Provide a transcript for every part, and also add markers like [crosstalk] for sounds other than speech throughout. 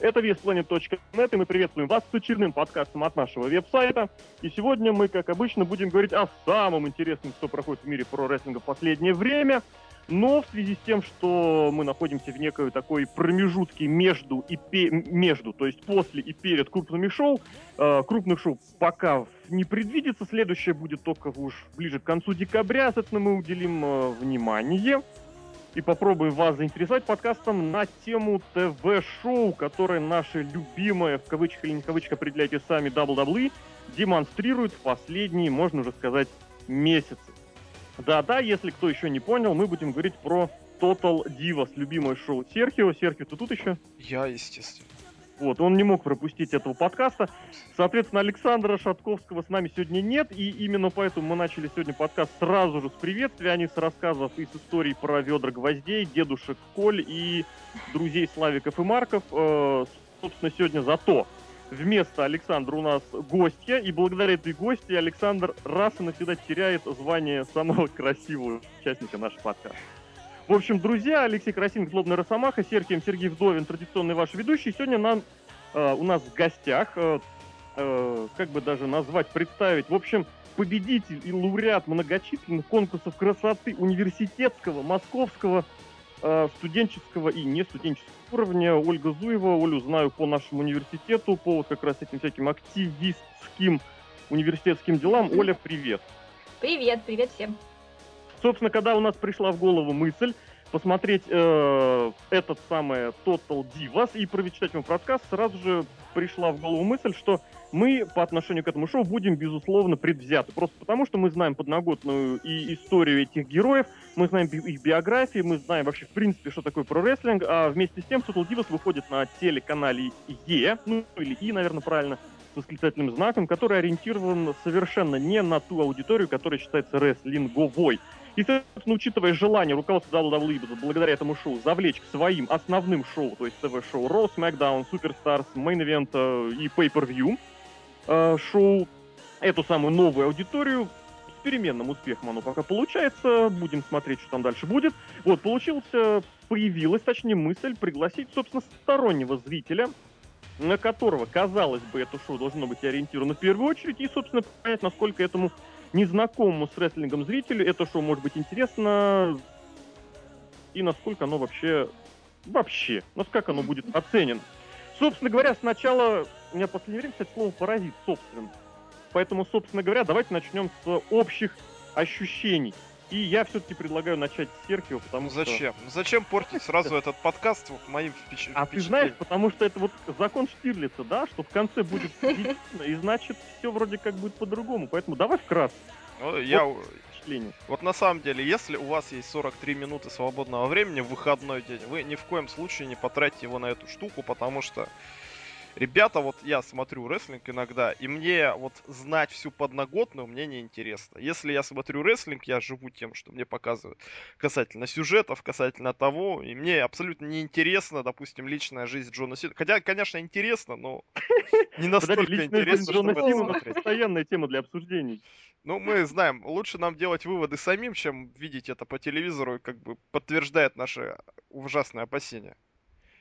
Это веспланет.нет, и мы приветствуем вас с очередным подкастом от нашего веб-сайта. И сегодня мы, как обычно, будем говорить о самом интересном, что проходит в мире про рестлинга в последнее время. Но в связи с тем, что мы находимся в некой такой промежутке между и пе- между, то есть после и перед крупными шоу, э, крупных шоу пока не предвидится. Следующее будет только уж ближе к концу декабря. Соответственно, мы уделим э, внимание и попробуем вас заинтересовать подкастом на тему ТВ-шоу, которое наше любимое, в кавычках или не в кавычках, определяйте сами, WWE, демонстрирует в последние, можно уже сказать, месяцы. Да-да, если кто еще не понял, мы будем говорить про Total Divas, любимое шоу Серхио. Серхио, ты тут еще? Я, естественно. Вот, он не мог пропустить этого подкаста. Соответственно, Александра Шатковского с нами сегодня нет, и именно поэтому мы начали сегодня подкаст сразу же с приветствия, а не с рассказов и с историй про ведра гвоздей, дедушек Коль и друзей Славиков и Марков. Э, собственно, сегодня зато вместо Александра у нас гостья, и благодаря этой гости Александр раз и навсегда теряет звание самого красивого участника нашего подкаста. В общем, друзья, Алексей Красин, Злобный Росомаха, Сергей Сергей Вдовин, традиционный ваш ведущий. Сегодня нам, э, у нас в гостях, э, э, как бы даже назвать, представить, в общем, победитель и лауреат многочисленных конкурсов красоты университетского, московского, э, студенческого и не студенческого уровня. Ольга Зуева, Олю знаю по нашему университету, по вот как раз этим всяким активистским университетским делам. Оля, привет. Привет, привет всем. Собственно, когда у нас пришла в голову мысль посмотреть э, этот самый Total Divas и прочитать ему рассказ, сразу же пришла в голову мысль, что мы по отношению к этому шоу будем, безусловно, предвзяты. Просто потому, что мы знаем подноготную и историю этих героев, мы знаем их биографии, мы знаем вообще, в принципе, что такое про-рестлинг, а вместе с тем Total Divas выходит на телеканале Е, ну или И, наверное, правильно, с восклицательным знаком, который ориентирован совершенно не на ту аудиторию, которая считается рестлинговой. И, соответственно, учитывая желание руководства WWE благодаря этому шоу завлечь к своим основным шоу, то есть ТВ-шоу Raw, SmackDown, Superstars, Main Event э, и Pay-Per-View э, шоу, эту самую новую аудиторию, с переменным успехом оно пока получается, будем смотреть, что там дальше будет. Вот, получился, появилась, точнее, мысль пригласить, собственно, стороннего зрителя, на которого, казалось бы, это шоу должно быть ориентировано в первую очередь, и, собственно, понять, насколько этому незнакомому с рестлингом зрителю это шоу может быть интересно и насколько оно вообще вообще, насколько оно будет оценено. Собственно говоря, сначала у меня в последнее время, кстати, слово паразит, собственно. Поэтому, собственно говоря, давайте начнем с общих ощущений. И я все-таки предлагаю начать с Серхио, потому Ну что... зачем? Ну зачем портить сразу этот подкаст вот моим впеч- А ты впечатлением? знаешь, потому что это вот закон Штирлица, да, что в конце будет [laughs] и значит все вроде как будет по-другому. Поэтому давай вкратце Ну, я... впечатление. Вот на самом деле, если у вас есть 43 минуты свободного времени в выходной день, вы ни в коем случае не потратите его на эту штуку, потому что Ребята, вот я смотрю рестлинг иногда, и мне вот знать всю подноготную мне не интересно. Если я смотрю рестлинг, я живу тем, что мне показывают касательно сюжетов, касательно того, и мне абсолютно не интересно, допустим, личная жизнь Джона Сина. Хотя, конечно, интересно, но [laughs] не настолько Подожди, интересно, Джона чтобы это Сина смотреть. постоянная тема для обсуждений. Ну, мы знаем, лучше нам делать выводы самим, чем видеть это по телевизору, и как бы подтверждает наши ужасные опасения.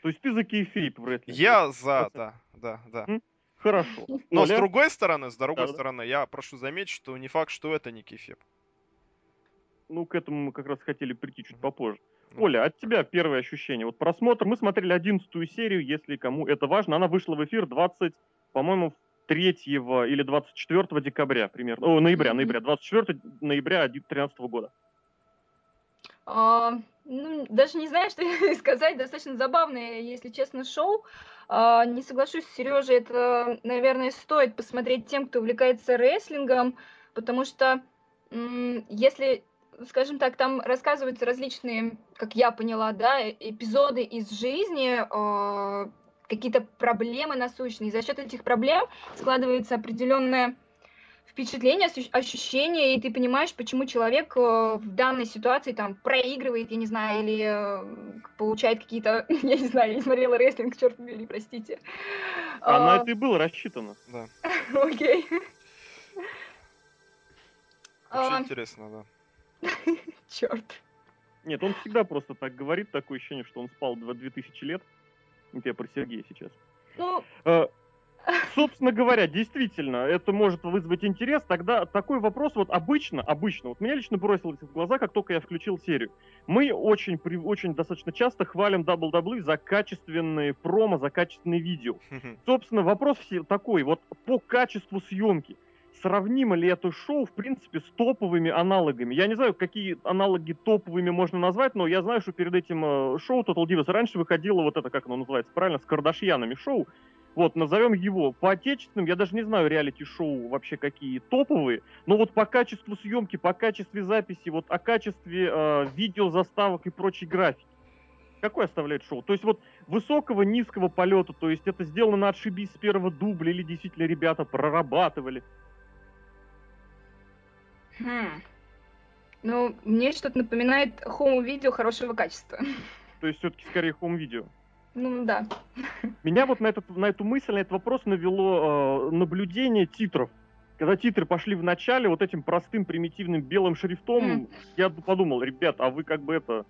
То есть ты за кейфейп в рестлинге? Я за, да, да, да. М? Хорошо. Но с Оля? другой стороны, с другой Да-да. стороны, я прошу заметить, что не факт, что это не кефеп. Ну, к этому мы как раз хотели прийти чуть попозже. Ну. Оля, от тебя первое ощущение. Вот просмотр. Мы смотрели одиннадцатую серию, если кому это важно. Она вышла в эфир 20, по-моему, 3 или 24 декабря примерно. О, ноября, ноября. 24 ноября 2013 года. А, ну, даже не знаю, что [laughs] сказать. Достаточно забавное, если честно, шоу. А, не соглашусь с Сережей, это, наверное, стоит посмотреть тем, кто увлекается рестлингом, потому что если, скажем так, там рассказываются различные, как я поняла, да, э- эпизоды из жизни, а, какие-то проблемы насущные. За счет этих проблем складывается определенное впечатление, ощущение, и ты понимаешь, почему человек э, в данной ситуации там проигрывает, я не знаю, или э, получает какие-то, [laughs] я не знаю, я не смотрела рестлинг, черт побери, простите. А на А, это и было рассчитано. Да. [laughs] Окей. Очень А, интересно, да. [laughs] Черт. Нет, он всегда просто так говорит, такое ощущение, что он спал два- 2000 лет. Это я про Сергея сейчас. Ну, Э, Собственно говоря, действительно, это может вызвать интерес. Тогда такой вопрос вот обычно, обычно, вот меня лично бросилось в глаза, как только я включил серию. Мы очень, при- очень достаточно часто хвалим WWE за качественные промо, за качественные видео. Собственно, вопрос все такой, вот по качеству съемки. Сравнимо ли это шоу, в принципе, с топовыми аналогами? Я не знаю, какие аналоги топовыми можно назвать, но я знаю, что перед этим э, шоу Total Divas раньше выходило вот это, как оно называется, правильно, с Кардашьянами шоу. Вот, назовем его по отечественным, я даже не знаю реалити-шоу вообще какие топовые, но вот по качеству съемки, по качеству записи, вот о качестве э, видеозаставок и прочей графики. Какой оставляет шоу? То есть вот высокого, низкого полета, то есть это сделано на отшибись с первого дубля, или действительно ребята прорабатывали. хм. Ну, мне что-то напоминает хоум-видео хорошего качества. То есть все-таки скорее хом-видео. Ну, да. Меня вот на, этот, на эту мысль, на этот вопрос навело э, наблюдение титров. Когда титры пошли в начале вот этим простым примитивным белым шрифтом, Мгм. я подумал, ребят, а вы как бы это,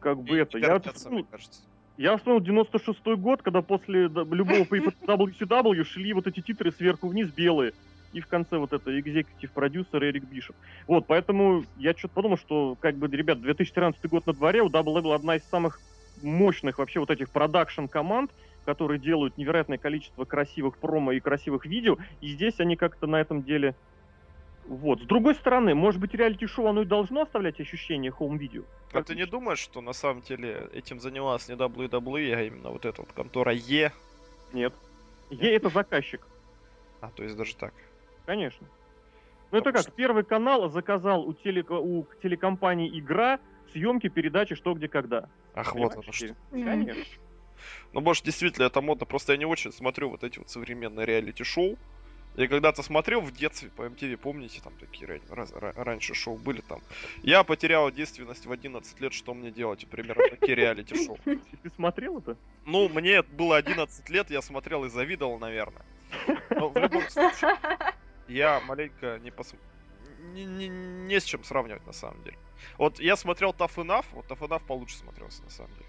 как бы это, я, мне вспомнил- кажется. я вспомнил 96 год, когда после любого [laughs] WCW шли вот эти титры сверху вниз белые, и в конце вот это экзекутив продюсер Эрик Бишоп. Вот, поэтому я что-то подумал, что, как бы, ребят, 2013 год на дворе, у Double Label одна из самых мощных вообще вот этих продакшн команд, которые делают невероятное количество красивых промо и красивых видео, и здесь они как-то на этом деле... Вот. С другой стороны, может быть, реалити-шоу оно и должно оставлять ощущение home video. А ты не думаешь, что на самом деле этим занималась не WWE, а именно вот эта вот контора E!? Нет. E! это заказчик. А, то есть даже так. Конечно. Ну это как, Первый канал заказал у, телека- у телекомпании «Игра» съемки передачи «Что, где, когда». Ах, вот оно что. Конечно. Ну, может, действительно, это модно. Просто я не очень смотрю вот эти вот современные реалити-шоу. Я когда-то смотрел в детстве по MTV, помните, там такие ра- раз- ра- раньше шоу были там. Я потерял действенность в 11 лет, что мне делать? И примерно такие реалити-шоу. [laughs] Ты смотрел это? Ну, мне было 11 лет, я смотрел и завидовал, наверное. Но в любом случае, [laughs] я маленько не пос... Не, не, не с чем сравнивать, на самом деле. Вот я смотрел Tough Enough, вот Tough Enough получше смотрелся, на самом деле.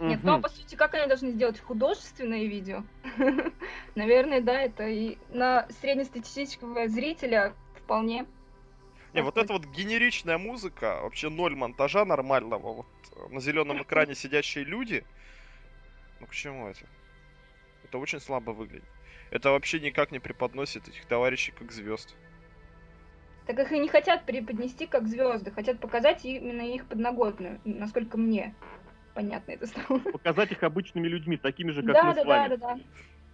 Нет, ну а по сути, как они должны сделать художественное видео? [laughs] Наверное, да, это и на среднестатистического зрителя вполне. Не, вот эта вот генеричная музыка, вообще ноль монтажа нормального, вот э, на зеленом [laughs] экране сидящие люди. Ну к чему это? Это очень слабо выглядит. Это вообще никак не преподносит этих товарищей как звезд. Так их и не хотят преподнести как звезды, хотят показать именно их подноготную, насколько мне понятно это стало. Показать их обычными людьми, такими же, как Да, мы да, с вами. да, да, да.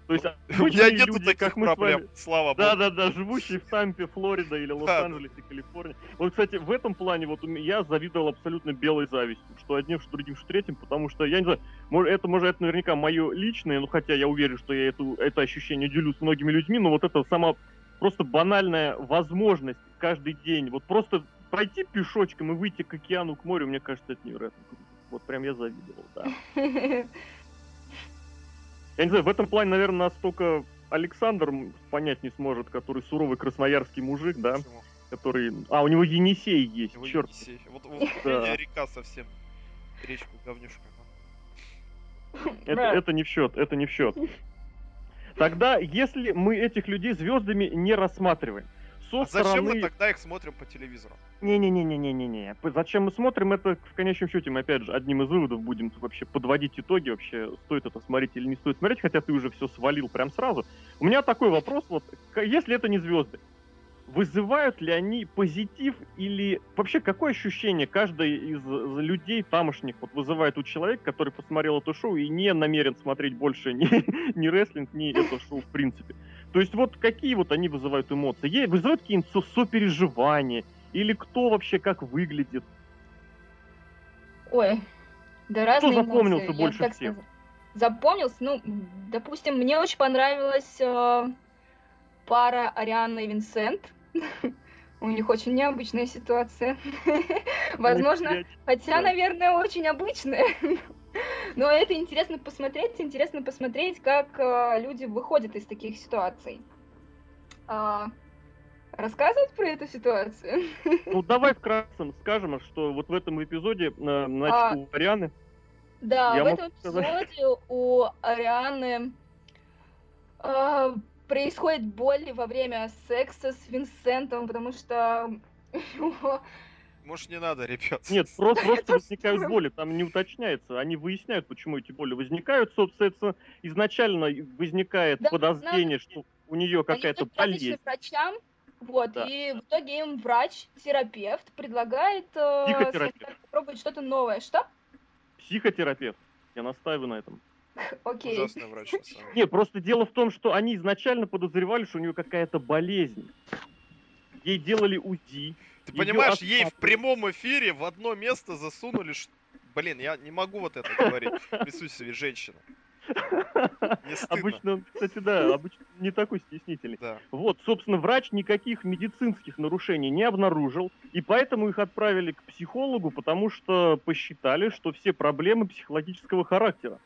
То есть У меня нету люди, таких как мы с вами. проблем, слава богу. Да, да, да, живущие в Тампе, Флорида или. Лос-Анджелесе, Калифорния. Вот, кстати, в этом плане вот у меня- я завидовал абсолютно белой завистью, что одним, что другим, что третьим, потому что, я не знаю, может, это, может, это наверняка мое личное, ну, хотя я уверен, что я эту, это ощущение делю с многими людьми, но вот это сама просто банальная возможность каждый день, вот просто пройти пешочком и выйти к океану, к морю, мне кажется, это невероятно круто. Вот прям я завидовал, да. [laughs] Я не знаю, в этом плане, наверное, нас только Александр понять не сможет, который суровый красноярский мужик, да, Почему? который... А, у него Енисей есть, Его черт. Енисей. Вот, вот Да. меня река совсем. Речку говнюшка. Это, это не в счет, это не в счет. Тогда, если мы этих людей звездами не рассматриваем, со А зачем мы тогда их смотрим по телевизору? Не-не-не-не-не-не. Зачем мы смотрим это, в конечном счете, мы опять же одним из выводов будем вообще подводить итоги, вообще стоит это смотреть или не стоит смотреть, хотя ты уже все свалил прям сразу. У меня такой вопрос, вот, если это не звезды, вызывают ли они позитив или вообще какое ощущение каждый из людей тамошних вот вызывает у человека, который посмотрел это шоу и не намерен смотреть больше ни, [laughs] ни рестлинг, ни это шоу в принципе. То есть вот какие вот они вызывают эмоции? Е- Вызывают какие-нибудь со- сопереживания? Или кто вообще как выглядит? Ой, да разные запомнился эмоции, я больше так всех? сказала. Запомнился? Ну, допустим, мне очень понравилась э, пара Ариана и Винсент. [laughs] У них очень необычная ситуация. [laughs] Возможно, хотя, наверное, очень обычная. [laughs] Но это интересно посмотреть, интересно посмотреть, как э, люди выходят из таких ситуаций. А, рассказывать про эту ситуацию? Ну давай вкратце скажем, что вот в этом эпизоде, э, значит, А, у Арианы Да, Я в этом сказать. эпизоде у Арианы А, происходит боль во время секса с Винсентом, потому что [laughs] его Может, не надо, ребят. Нет, [laughs] просто, просто возникают боли, там не уточняется. Они выясняют, почему эти боли возникают. Собственно, изначально возникает Да, подозрение, что у нее какая-то болезнь. врачам, вот, Да. и в итоге им врач, терапевт предлагает э, попробовать что-то новое. Что? Психотерапевт. Я настаиваю на этом. [laughs] Окей. Ужасный врач, на самом деле. [laughs] Не, просто дело в том, что они изначально подозревали, что у нее какая-то болезнь. Ей делали УЗИ. Ты понимаешь, ей в прямом эфире в одно место засунули... Блин, я не могу вот это говорить [laughs] в присутствии женщины. Обычно, кстати, да, обычно не такой стеснительный. Да. Вот, собственно, врач никаких медицинских нарушений не обнаружил, и поэтому их отправили к психологу, потому что посчитали, что все проблемы психологического характера.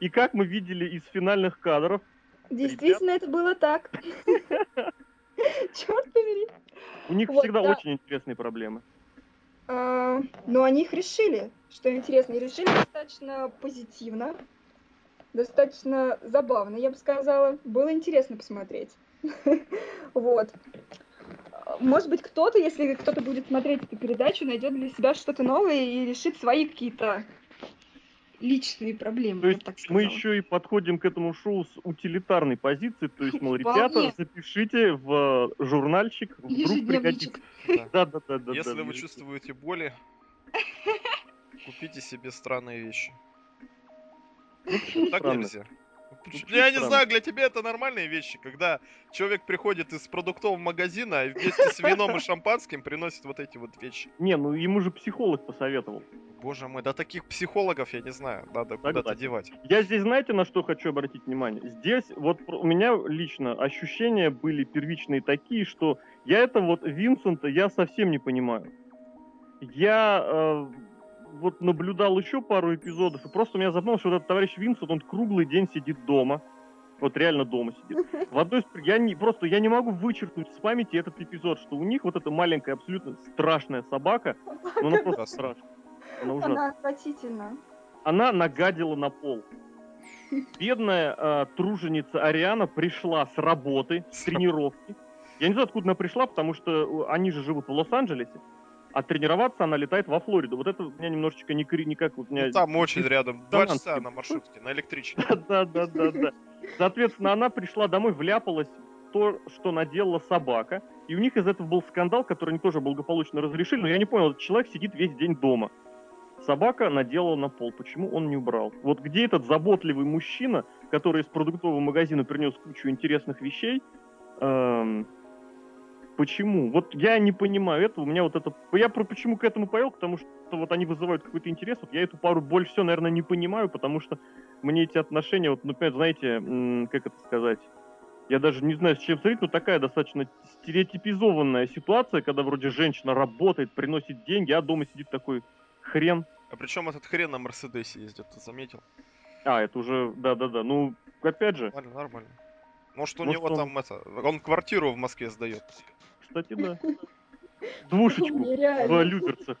И как мы видели из финальных кадров, Действительно, это было так. Черт побери. у них Вот, всегда да. очень интересные проблемы. А, Но они их решили, что интересно, и решили достаточно позитивно, достаточно забавно, я бы сказала. Было интересно посмотреть. [laughs] Вот. Может быть, кто-то, если кто-то будет смотреть эту передачу, найдет для себя что-то новое и решит свои какие-то личные проблемы. То есть так мы еще и подходим к этому шоу с утилитарной позиции, то есть, мол, Вполне. ребята, запишите в э, журнальчик, вдруг пригодится. Да. Да, да, да, да. Если да, вы да. чувствуете боли, купите себе странные вещи. Так нельзя. Почему Я не знаю, для тебя это нормальные вещи, когда человек приходит из продуктового магазина и вместе с вином и шампанским приносит вот эти вот вещи. Не, ну ему же психолог посоветовал. Боже мой, да таких психологов, я не знаю, надо куда-то девать. Я здесь, знаете, на что хочу обратить внимание? Здесь вот у меня лично ощущения были первичные такие, что я это вот Винсента я совсем не понимаю. Я э, вот наблюдал еще пару эпизодов, и просто у меня запомнилось, что вот этот товарищ Винсент, он круглый день сидит дома. Вот реально дома сидит. [laughs] В одной. Я не, просто я не могу вычеркнуть с памяти этот эпизод, что у них вот эта маленькая, абсолютно страшная собака, ну она просто страшная. Она ужасная Она отвратительна. она нагадила на пол. Бедная э, труженица Ариана пришла с работы, с С тренировки. Я не знаю, откуда она пришла, потому что э, они же живут в Лос-Анджелесе, а тренироваться она летает во Флориду. Вот это у меня немножечко не, никак... Вот меня... Ну, там очень рядом, два часа на маршрутке, на электричке. Да, да, да, да. Соответственно, она пришла домой, вляпалась в то, что наделала собака. И у них из этого был скандал, который они тоже благополучно разрешили. Но я не понял, этот человек сидит весь день дома. Собака наделала на пол. Почему он не убрал? Вот где этот заботливый мужчина, который из продуктового магазина принес кучу интересных вещей? эм, почему? Вот я не понимаю этого. У меня вот это... Я про почему к этому повел, потому что вот они вызывают какой-то интерес. Вот я эту пару больше всего, наверное, не понимаю, потому что мне эти отношения, вот, например, знаете, как это сказать, я даже не знаю, с чем сравнить, но такая достаточно стереотипизованная ситуация, когда вроде женщина работает, приносит деньги, а дома сидит такой хрен. А причем этот хрен на Мерседесе ездит, ты заметил? А, это уже, да-да-да, ну, опять же, Нормально, нормально. Может, у Может, него он- там это... Он квартиру в Москве сдает. кстати, да. Двушечку в Нереально. Люберцах.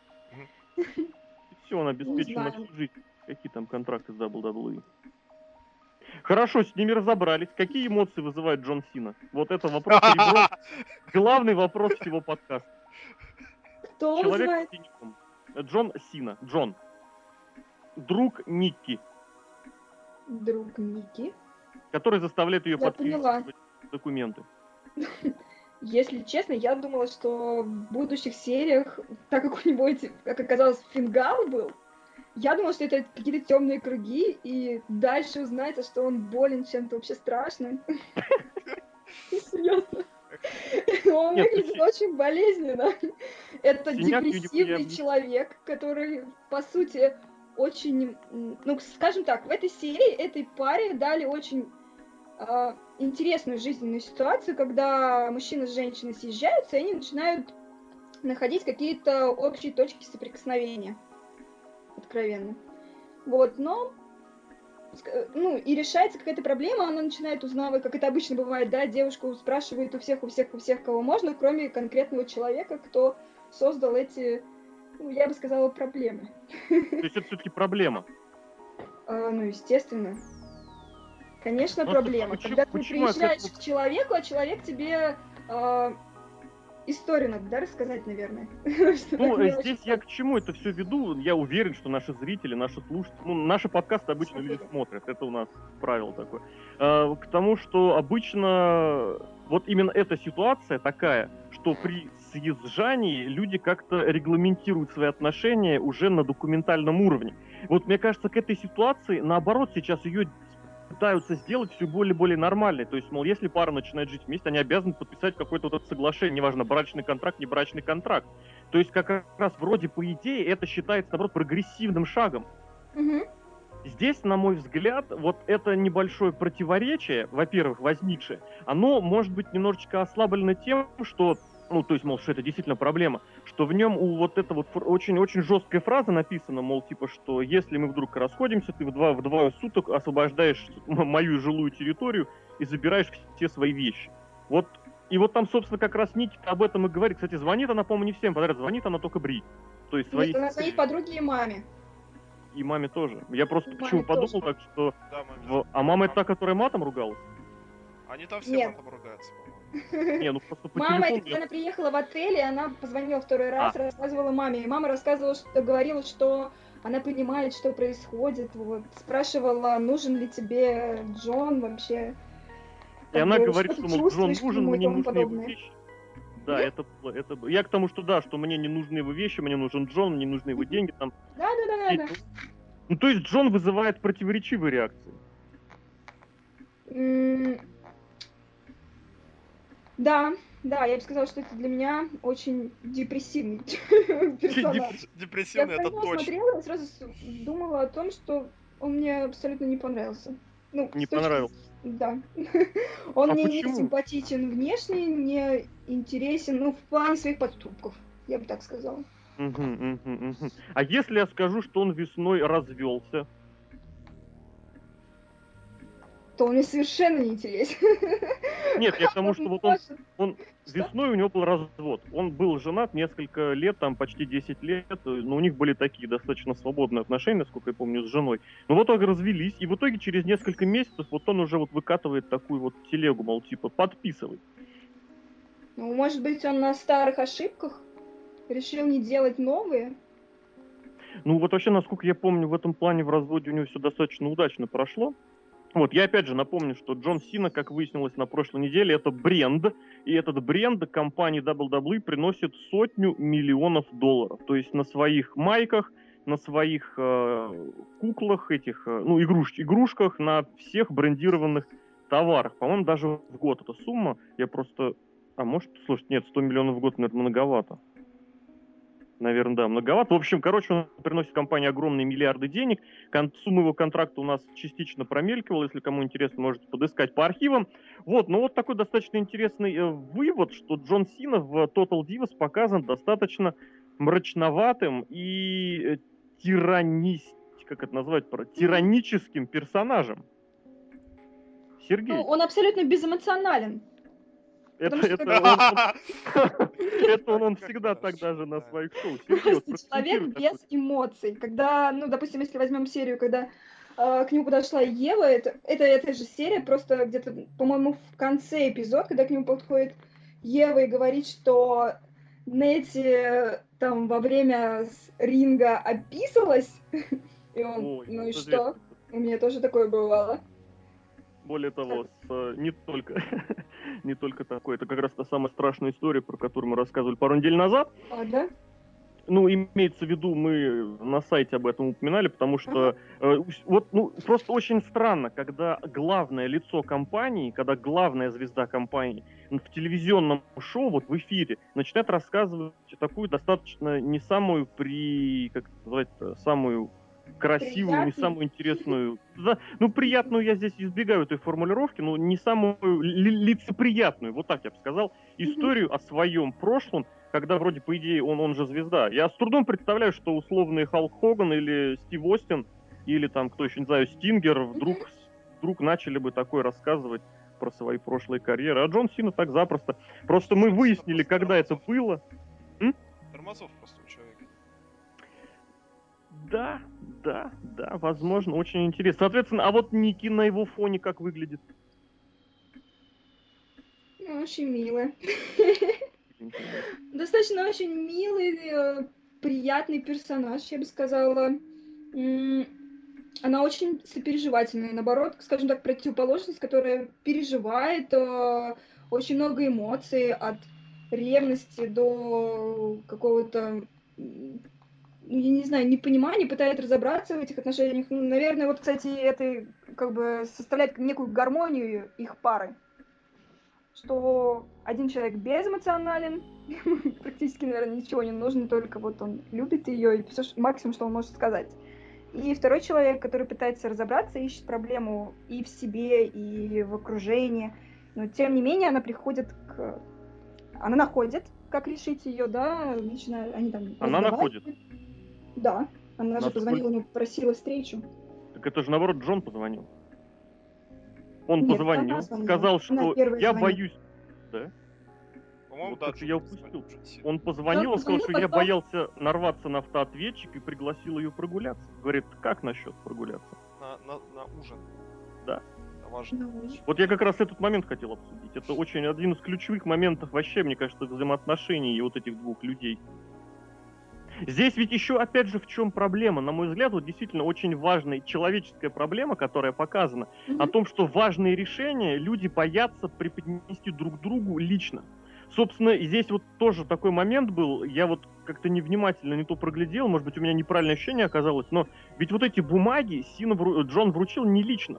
Все, он обеспечен на всю жизнь. Какие там контракты с WWE? Хорошо, с ними разобрались. Какие эмоции вызывает Джон Сина? Вот это вопрос. [laughs] Главный вопрос всего подкаста. Кто Человек вызывает? с синяком. Джон Сина. Джон. Друг Никки, Друг Ники. Который заставляет ее Я поняла. подписывать документы. [laughs] Если честно, я думала, что в будущих сериях, так как у него как оказалось, фингал был, я думала, что это какие-то темные круги, и дальше узнается, что он болен чем-то вообще страшным. [laughs] Серьезно. Он Нет, выглядит очень болезненно. Это депрессивный человек, который, по сути, очень... Ну, скажем так, в этой серии этой паре дали очень а, интересную жизненную ситуацию, когда мужчина с женщиной съезжаются, и они начинают находить какие-то общие точки соприкосновения. Откровенно. Вот, но ск- ну, и решается какая-то проблема, она начинает узнавать, как это обычно бывает, да, девушка спрашивает у всех, у всех, у всех, кого можно, кроме конкретного человека, кто создал эти, ну, я бы сказала, проблемы. То есть это все-таки проблема. А, ну, естественно. Конечно, ну, проблема. Почему, Когда ты почему приезжаешь это... к человеку, а человек тебе э, историю надо, да, рассказать, наверное? [laughs] Ну, здесь я к чему это все веду? Я уверен, что наши зрители, наши слушатели, ну, наши подкасты обычно люди смотрят, это у нас правило такое. А, к тому, что обычно вот именно эта ситуация такая, что при съезжании люди как-то регламентируют свои отношения уже на документальном уровне. Вот мне кажется, к этой ситуации, наоборот, сейчас ее пытаются сделать все более и более нормальной. То есть, мол, если пара начинает жить вместе, они обязаны подписать какое-то вот это соглашение, неважно, брачный контракт, не брачный контракт. То есть, как раз вроде по идее это считается, наоборот, прогрессивным шагом. Угу. Здесь, на мой взгляд, вот это небольшое противоречие, во-первых, возникшее, оно может быть немножечко ослаблено тем, что ну, то есть, мол, что это действительно проблема, что в нем у вот эта вот очень-очень жесткая фраза написана, мол, типа, что если мы вдруг расходимся, ты в два, в два суток освобождаешь мою жилую территорию и забираешь все свои вещи. Вот, и вот там, собственно, как раз Ники об этом и говорит. Кстати, звонит она, по-моему, не всем подряд, звонит она только Бри. То есть свои... Нет, она звонит подруге и маме. И маме тоже. Я просто и почему подумал тоже. так, что... Да, в... А мама это та, которая матом ругалась? Они там все Нет. матом ругаются, по-моему. Не, ну просто по Мама, телефону... когда она приехала в отель, и она позвонила второй раз, а. рассказывала маме. И мама рассказывала, что говорила, что она понимает, что происходит. Вот. Спрашивала, нужен ли тебе Джон вообще. И она говорит, что, мол, Джон нужен, мне нужны его вещи. Да, это, это... Я к тому, что да, что мне не нужны его вещи, мне нужен Джон, мне не нужны его деньги. Там... Да, да, да, да. Ну, то есть Джон вызывает противоречивые реакции. Да, да, я бы сказала, что это для меня очень депрессивный [laughs] персонаж. Депрессивный, это точно. Я смотрела и сразу думала о том, что он мне абсолютно не понравился. Ну, не понравился? Да. [laughs] Он а мне почему? не симпатичен внешне, не интересен, ну, в плане своих подступков, я бы так сказала. Угу, угу, угу. А если я скажу, что он весной развелся? То он мне совершенно не интересен. [laughs] Нет, я к тому, что вот он, он весной у него был развод. Он был женат несколько лет, там почти 10 лет, но у них были такие достаточно свободные отношения, насколько я помню, с женой. Но вот они развелись, и в итоге через несколько месяцев вот он уже вот выкатывает такую вот телегу, мол, типа, подписывай. Ну, может быть, он на старых ошибках решил не делать новые? Ну, вот вообще, насколько я помню, в этом плане в разводе у него все достаточно удачно прошло. Вот, я опять же напомню, что Джон Сина, как выяснилось на прошлой неделе, это бренд, и этот бренд компании WWE приносит сотню миллионов долларов. То есть на своих майках, на своих э, куклах этих, э, ну, игруш, игрушках, на всех брендированных товарах. По-моему, даже в год эта сумма, я просто... А может, слушай, нет, 100 миллионов в год, наверное, многовато. Наверное, да, многовато. В общем, короче, он приносит компании огромные миллиарды денег. Сумма его контракта у нас частично промелькивала. Если кому интересно, можете подыскать по архивам. Вот, но вот такой достаточно интересный э, вывод, что Джон Сина в Total Divas показан достаточно мрачноватым и э, тиранист, как это назвать, тираническим персонажем. Сергей. Ну, он абсолютно безэмоционален. Это, это, он, [laughs] это он, он всегда так даже на своих шоу. Человек без эмоций. Когда, ну, допустим, если возьмем серию, когда э, к нему подошла Ева, это, это эта же серия, просто где-то, по-моему, в конце эпизод, когда к нему подходит Ева и говорит, что Нетти там во время ринга описалась, [laughs] и он, Ой, ну и что? У меня тоже такое бывало. Более того, с, э, не только [laughs] не только такое. Это как раз та самая страшная история, про которую мы рассказывали пару недель назад. А, да? Ну, имеется в виду, мы на сайте об этом упоминали, потому что э, вот ну, просто очень странно, когда главное лицо компании, когда главная звезда компании в телевизионном шоу, вот в эфире, начинает рассказывать такую достаточно не самую при, как называть, самую красивую, Приятный. не самую интересную. Ну, приятную я здесь избегаю этой формулировки, но не самую ли, лицеприятную, вот так я бы сказал, историю о своем прошлом, когда вроде, по идее, он, он же звезда. Я с трудом представляю, что условный Халк Хоган или Стив Остин, или там, кто еще, не знаю, Стингер, вдруг, вдруг начали бы такое рассказывать про свои прошлые карьеры. А Джон Сина так запросто. Просто мы выяснили, когда это было. Тормозов просто. Да, Да, да, возможно, очень интересно. Соответственно, а вот Ники на его фоне как выглядит? Ну, очень мило. [laughs] Достаточно очень милый, э, приятный персонаж, я бы сказала. Она очень сопереживательная, наоборот, скажем так, противоположность, которая переживает э, очень много эмоций от ревности до какого-то ну, я не знаю, непонимание, пытается разобраться в этих отношениях. Ну, наверное, вот, кстати, это как бы составляет некую гармонию их пары. Что один человек безэмоционален, [laughs] практически, наверное, ничего не нужно, только вот он любит ее, и все максимум, что он может сказать. И второй человек, который пытается разобраться, ищет проблему и в себе, и в окружении. Но тем не менее она приходит к... Она находит, как решить ее, да, лично они там... Она находит? Да, она Насколько... же позвонила, мне просила встречу. Так это же наоборот Джон позвонил. Он Нет, позвонил, сказал, что я звонит. боюсь. Да? По-моему, вот да, я упустил. Он позвонил и сказал, что потом... я боялся нарваться на автоответчик и пригласил ее прогуляться. Говорит, как насчет прогуляться? На, на, на ужин. Да. Это важно. Вот я как раз этот момент хотел обсудить. Это очень один из ключевых моментов вообще, мне кажется, взаимоотношений вот этих двух людей. Здесь ведь еще, опять же, в чем проблема? На мой взгляд, вот действительно очень важная человеческая проблема, которая показана, mm-hmm. о том, что важные решения люди боятся преподнести друг другу лично. Собственно, здесь вот тоже такой момент был, я вот как-то невнимательно не то проглядел, может быть, у меня неправильное ощущение оказалось, но ведь вот эти бумаги Сина вру... Джон вручил не лично.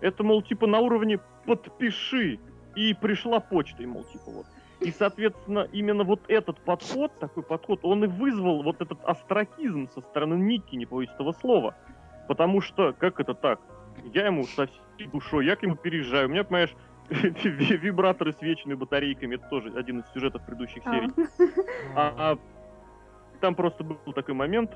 Это, мол, типа на уровне «подпиши», и пришла почтой, мол, типа вот. И, соответственно, именно вот этот подход, такой подход, он и вызвал вот этот астракизм со стороны Ники, не боюсь этого слова. Потому что, как это так? Я ему со всей душой, я к нему переезжаю. У меня, понимаешь, вибраторы с вечными батарейками, это тоже один из сюжетов предыдущих серий. А, а там просто был такой момент,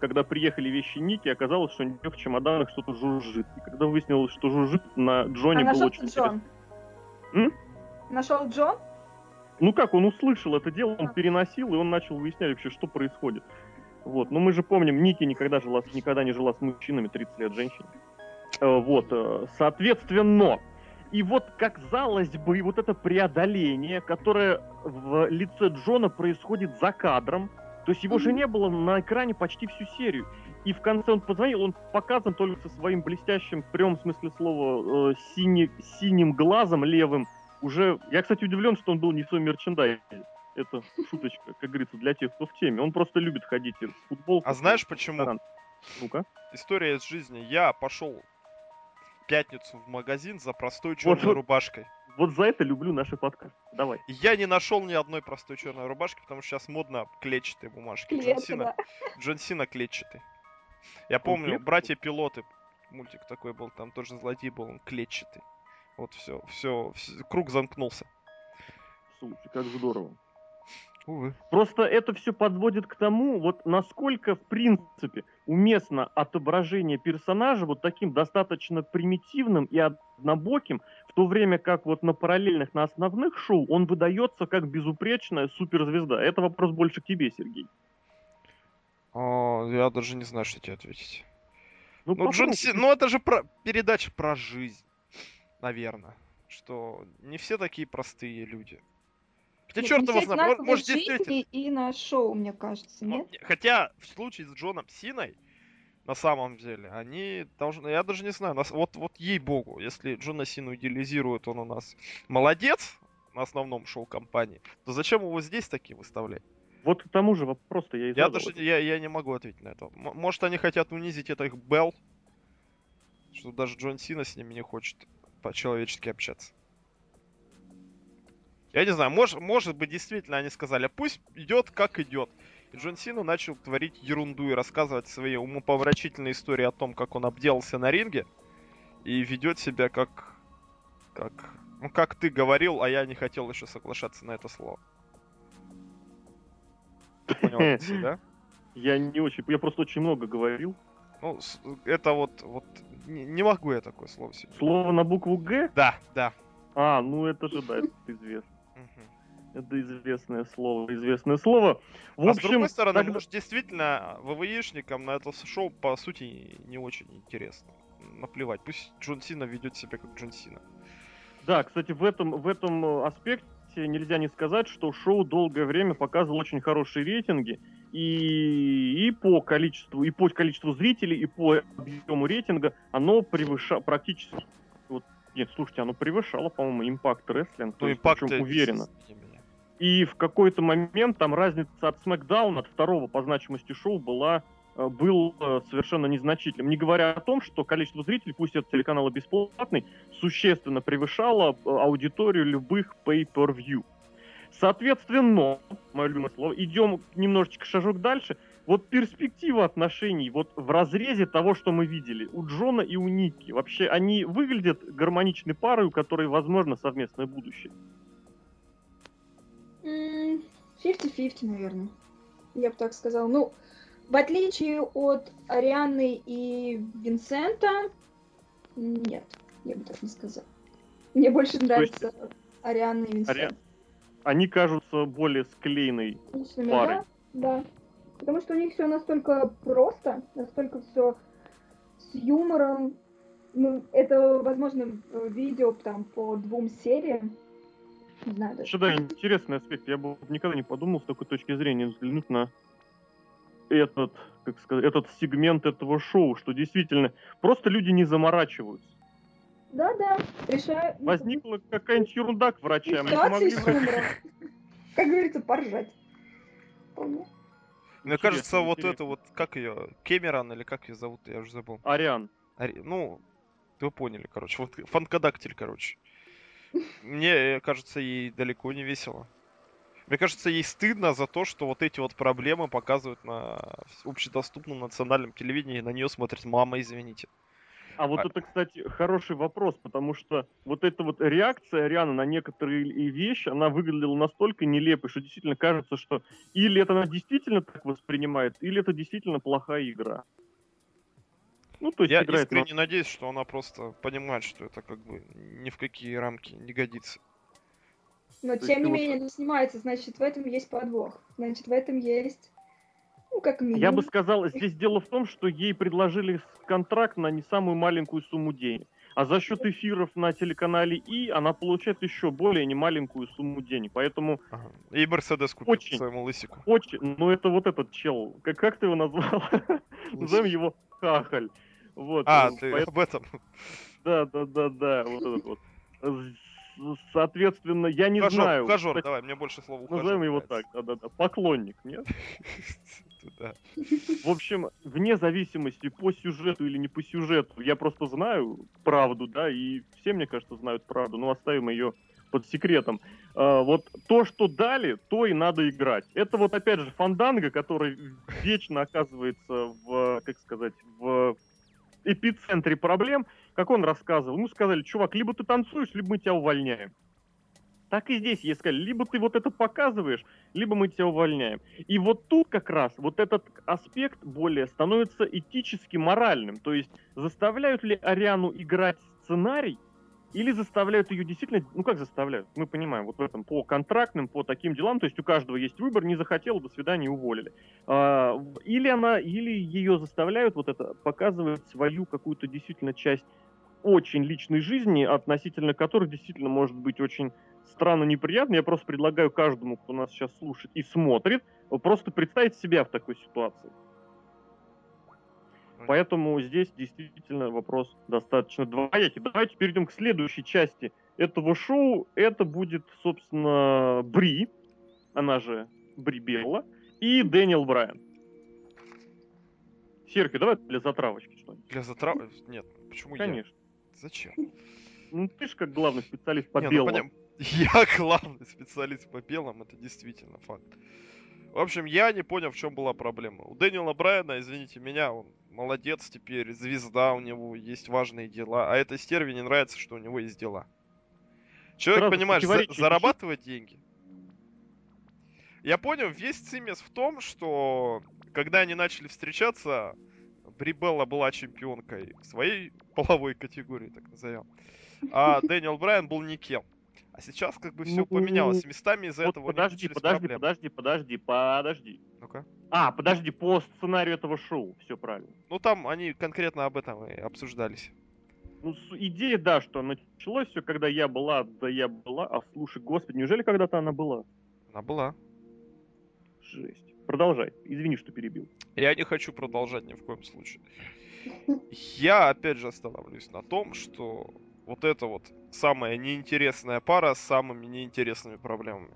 когда приехали вещи Ники, оказалось, что у нее в чемоданах что-то жужжит. И когда выяснилось, что жужжит, на Джоне а было очень Джон? Нашел Джон? Ну как, он услышал это дело, он переносил, и он начал выяснять вообще, что происходит. Вот, но мы же помним, Ники никогда, жила, никогда не жила с мужчинами, 30 лет женщин. Э, вот, э, соответственно, и вот, казалось бы, вот это преодоление, которое в лице Джона происходит за кадром, то есть его mm-hmm. же не было на экране почти всю серию. И в конце он позвонил, он показан только со своим блестящим, в прямом смысле слова, э, синий, синим глазом левым, уже... Я, кстати, удивлен, что он был не в своем мерчендайзе. Это шуточка, как говорится, для тех, кто в теме. Он просто любит ходить в футбол. А знаешь почему? Ну-ка. История из жизни. Я пошел в пятницу в магазин за простой черной вот, рубашкой. Вот за это люблю наши подкасты. Давай. Я не нашел ни одной простой черной рубашки, потому что сейчас модно клетчатые бумажки. Клетка, Джон Сина, да. Джон Сина клетчатый. Я помню, братья-пилоты, мультик такой был, там тоже злодей был, он клетчатый. Вот все, все, все круг замкнулся. Слушай, как здорово. Увы. Просто это все подводит к тому, вот насколько, в принципе, уместно отображение персонажа вот таким достаточно примитивным и однобоким, в то время как вот на параллельных, на основных шоу он выдается как безупречная суперзвезда. Это вопрос больше к тебе, Сергей. О, я даже не знаю, что тебе ответить. Ну, ну, Джон Си... ну это же про... передача про жизнь наверное. Что не все такие простые люди. Хотя черт его знает, может действительно... И на шоу, мне кажется, нет? Хотя в случае с Джоном Синой, на самом деле, они должны, я даже не знаю, нас, вот, вот ей-богу, если Джона Сину идеализирует, он у нас молодец на основном шоу компании, то зачем его здесь такие выставлять? Вот к тому же вопрос-то я и Я даже я, я не могу ответить на это. Может, они хотят унизить это их Белл, что даже Джон Сина с ними не хочет по-человечески общаться. Я не знаю, может, может быть, действительно они сказали, «А пусть идет как идет. И Джон Сина начал творить ерунду и рассказывать свои умопомрачительные истории о том, как он обделался на ринге и ведет себя как... как... Ну, как ты говорил, а я не хотел еще соглашаться на это слово. Ты понял, [laughs] да? Я не очень... Я просто очень много говорил. Ну, это вот, вот не, не могу я такое слово сегодня. Слово на букву Г? Да, да. А, ну это же, да, это известно. Это известное слово, известное слово. В а общем, с другой стороны, тогда... может, действительно, ВВЕшникам на это шоу, по сути, не очень интересно. Наплевать, пусть Джон Сина ведет себя как Джон Сина. Да, кстати, в этом, в этом э, аспекте нельзя не сказать, что шоу долгое время показывало очень хорошие рейтинги. И, и по количеству, и по количеству зрителей, и по объему рейтинга оно превышало практически. Вот, нет, слушайте, оно превышало, по-моему, импакт рестлинг. Ну, импакт уверенно. И в какой-то момент там разница от SmackDown, от второго по значимости шоу была Э, был э, совершенно незначительным. Не говоря о том, что количество зрителей, пусть это телеканал бесплатный, существенно превышало э, аудиторию любых pay-per-view. Соответственно, мое любимое слово, идем немножечко шажок дальше. Вот перспектива отношений вот в разрезе того, что мы видели у Джона и у Ники. Вообще, они выглядят гармоничной парой, у которой возможно совместное будущее. 50-50, наверное. Я бы так сказала. Ну, в отличие от Арианы и Винсента, нет, я бы так не сказала. Мне больше нравится есть... Ариана и Винсент. Ари... Они кажутся более склеенной Личными, парой. Да, да. Потому что у них все настолько просто, настолько все с юмором. Ну, это, возможно, видео там по двум сериям. Не знаю даже. Еще, да, интересный аспект. Я бы никогда не подумал с такой точки зрения взглянуть на этот, как сказать, этот сегмент этого шоу, что действительно просто люди не заморачиваются. Да, да, решаю. Возникла какая-нибудь ерунда к врачам. Не помогли [laughs] Как говорится, поржать. Мне кажется, вот это вот, как ее, Кемерон или как ее зовут, я уже забыл. Ариан. Ари... Ну, вы поняли, короче, вот фанкодактиль, короче. Мне кажется, ей далеко не весело. Мне кажется, ей стыдно за то, что вот эти вот проблемы показывают на общедоступном национальном телевидении, и на нее смотрит мама, извините. А вот а... это, кстати, хороший вопрос, потому что вот эта вот реакция Рианы на некоторые вещи, она выглядела настолько нелепой, что действительно кажется, что или это она действительно так воспринимает, или это действительно плохая игра. Ну, то есть Я играет искренне на... надеюсь, что она просто понимает, что это как бы ни в какие рамки не годится. Но То тем не менее вот... снимается, значит, в этом есть подвох. Значит, в этом есть ну, как минимум. Я бы сказал, здесь дело в том, что ей предложили контракт на не самую маленькую сумму денег. А за счет эфиров на телеканале И она получает еще более немаленькую сумму денег. Поэтому... Ага. И Мерседес купил очень, своему лысику. Очень. Ну это вот этот чел. Как, как ты его назвал? Назовем его Хахаль. Вот. А, ты поэтому... об этом? Да, да, да, да. Вот этот вот соответственно, я не ухажер, знаю. Ухажер, кстати, давай, мне больше слова ухажер. Назовем его так, да-да-да, поклонник, нет? [laughs] В общем, вне зависимости по сюжету или не по сюжету, я просто знаю правду, да, и все, мне кажется, знают правду, но оставим ее под секретом. А, вот то, что дали, то и надо играть. Это вот опять же фанданга, который вечно оказывается в, как сказать, в эпицентре проблем, как он рассказывал, ну, сказали, чувак, либо ты танцуешь, либо мы тебя увольняем. Так и здесь ей сказали, либо ты вот это показываешь, либо мы тебя увольняем. И вот тут как раз вот этот аспект более становится этически моральным. То есть заставляют ли Ариану играть сценарий, или заставляют ее действительно, ну как заставляют, мы понимаем, вот в этом по контрактным, по таким делам, то есть у каждого есть выбор, не захотела, до свидания, уволили. А, или она, или ее заставляют вот это показывать свою какую-то действительно часть очень личной жизни, относительно которой действительно может быть очень странно неприятно. Я просто предлагаю каждому, кто нас сейчас слушает и смотрит, просто представить себя в такой ситуации. Поэтому здесь действительно вопрос достаточно двоякий. Давайте перейдем к следующей части этого шоу. Это будет, собственно, Бри, она же Бри Белла, и Дэниел Брайан. Серки, давай для затравочки что-нибудь. Для затравочки? Нет, почему Конечно. я? Зачем? Ну, ты же как главный специалист по Не, белым. Ну, понятно. [laughs] Я главный специалист по белым, это действительно факт. В общем, я не понял, в чем была проблема. У Дэниела Брайана, извините меня, он молодец теперь, звезда, у него есть важные дела. А этой стерве не нравится, что у него есть дела. Человек, Сразу понимаешь, за- зарабатывает деньги. Я понял, весь цимес в том, что когда они начали встречаться, Брибелла была чемпионкой своей половой категории, так назовем. А [laughs] Дэниел Брайан был никем. А сейчас как бы все поменялось. Ну, Местами из-за Вот этого подожди, подожди, проблемы. подожди, подожди, подожди. Ну-ка. А, подожди, по сценарию этого шоу, все правильно. Ну там они конкретно об этом и обсуждались. Ну, идея, да, что началось все, когда я была, да я была. А слушай, господи, неужели когда-то она была? Она была. Жесть. Продолжай. Извини, что перебил. Я не хочу продолжать ни в коем случае. Я опять же остановлюсь на том, что вот это вот самая неинтересная пара с самыми неинтересными проблемами.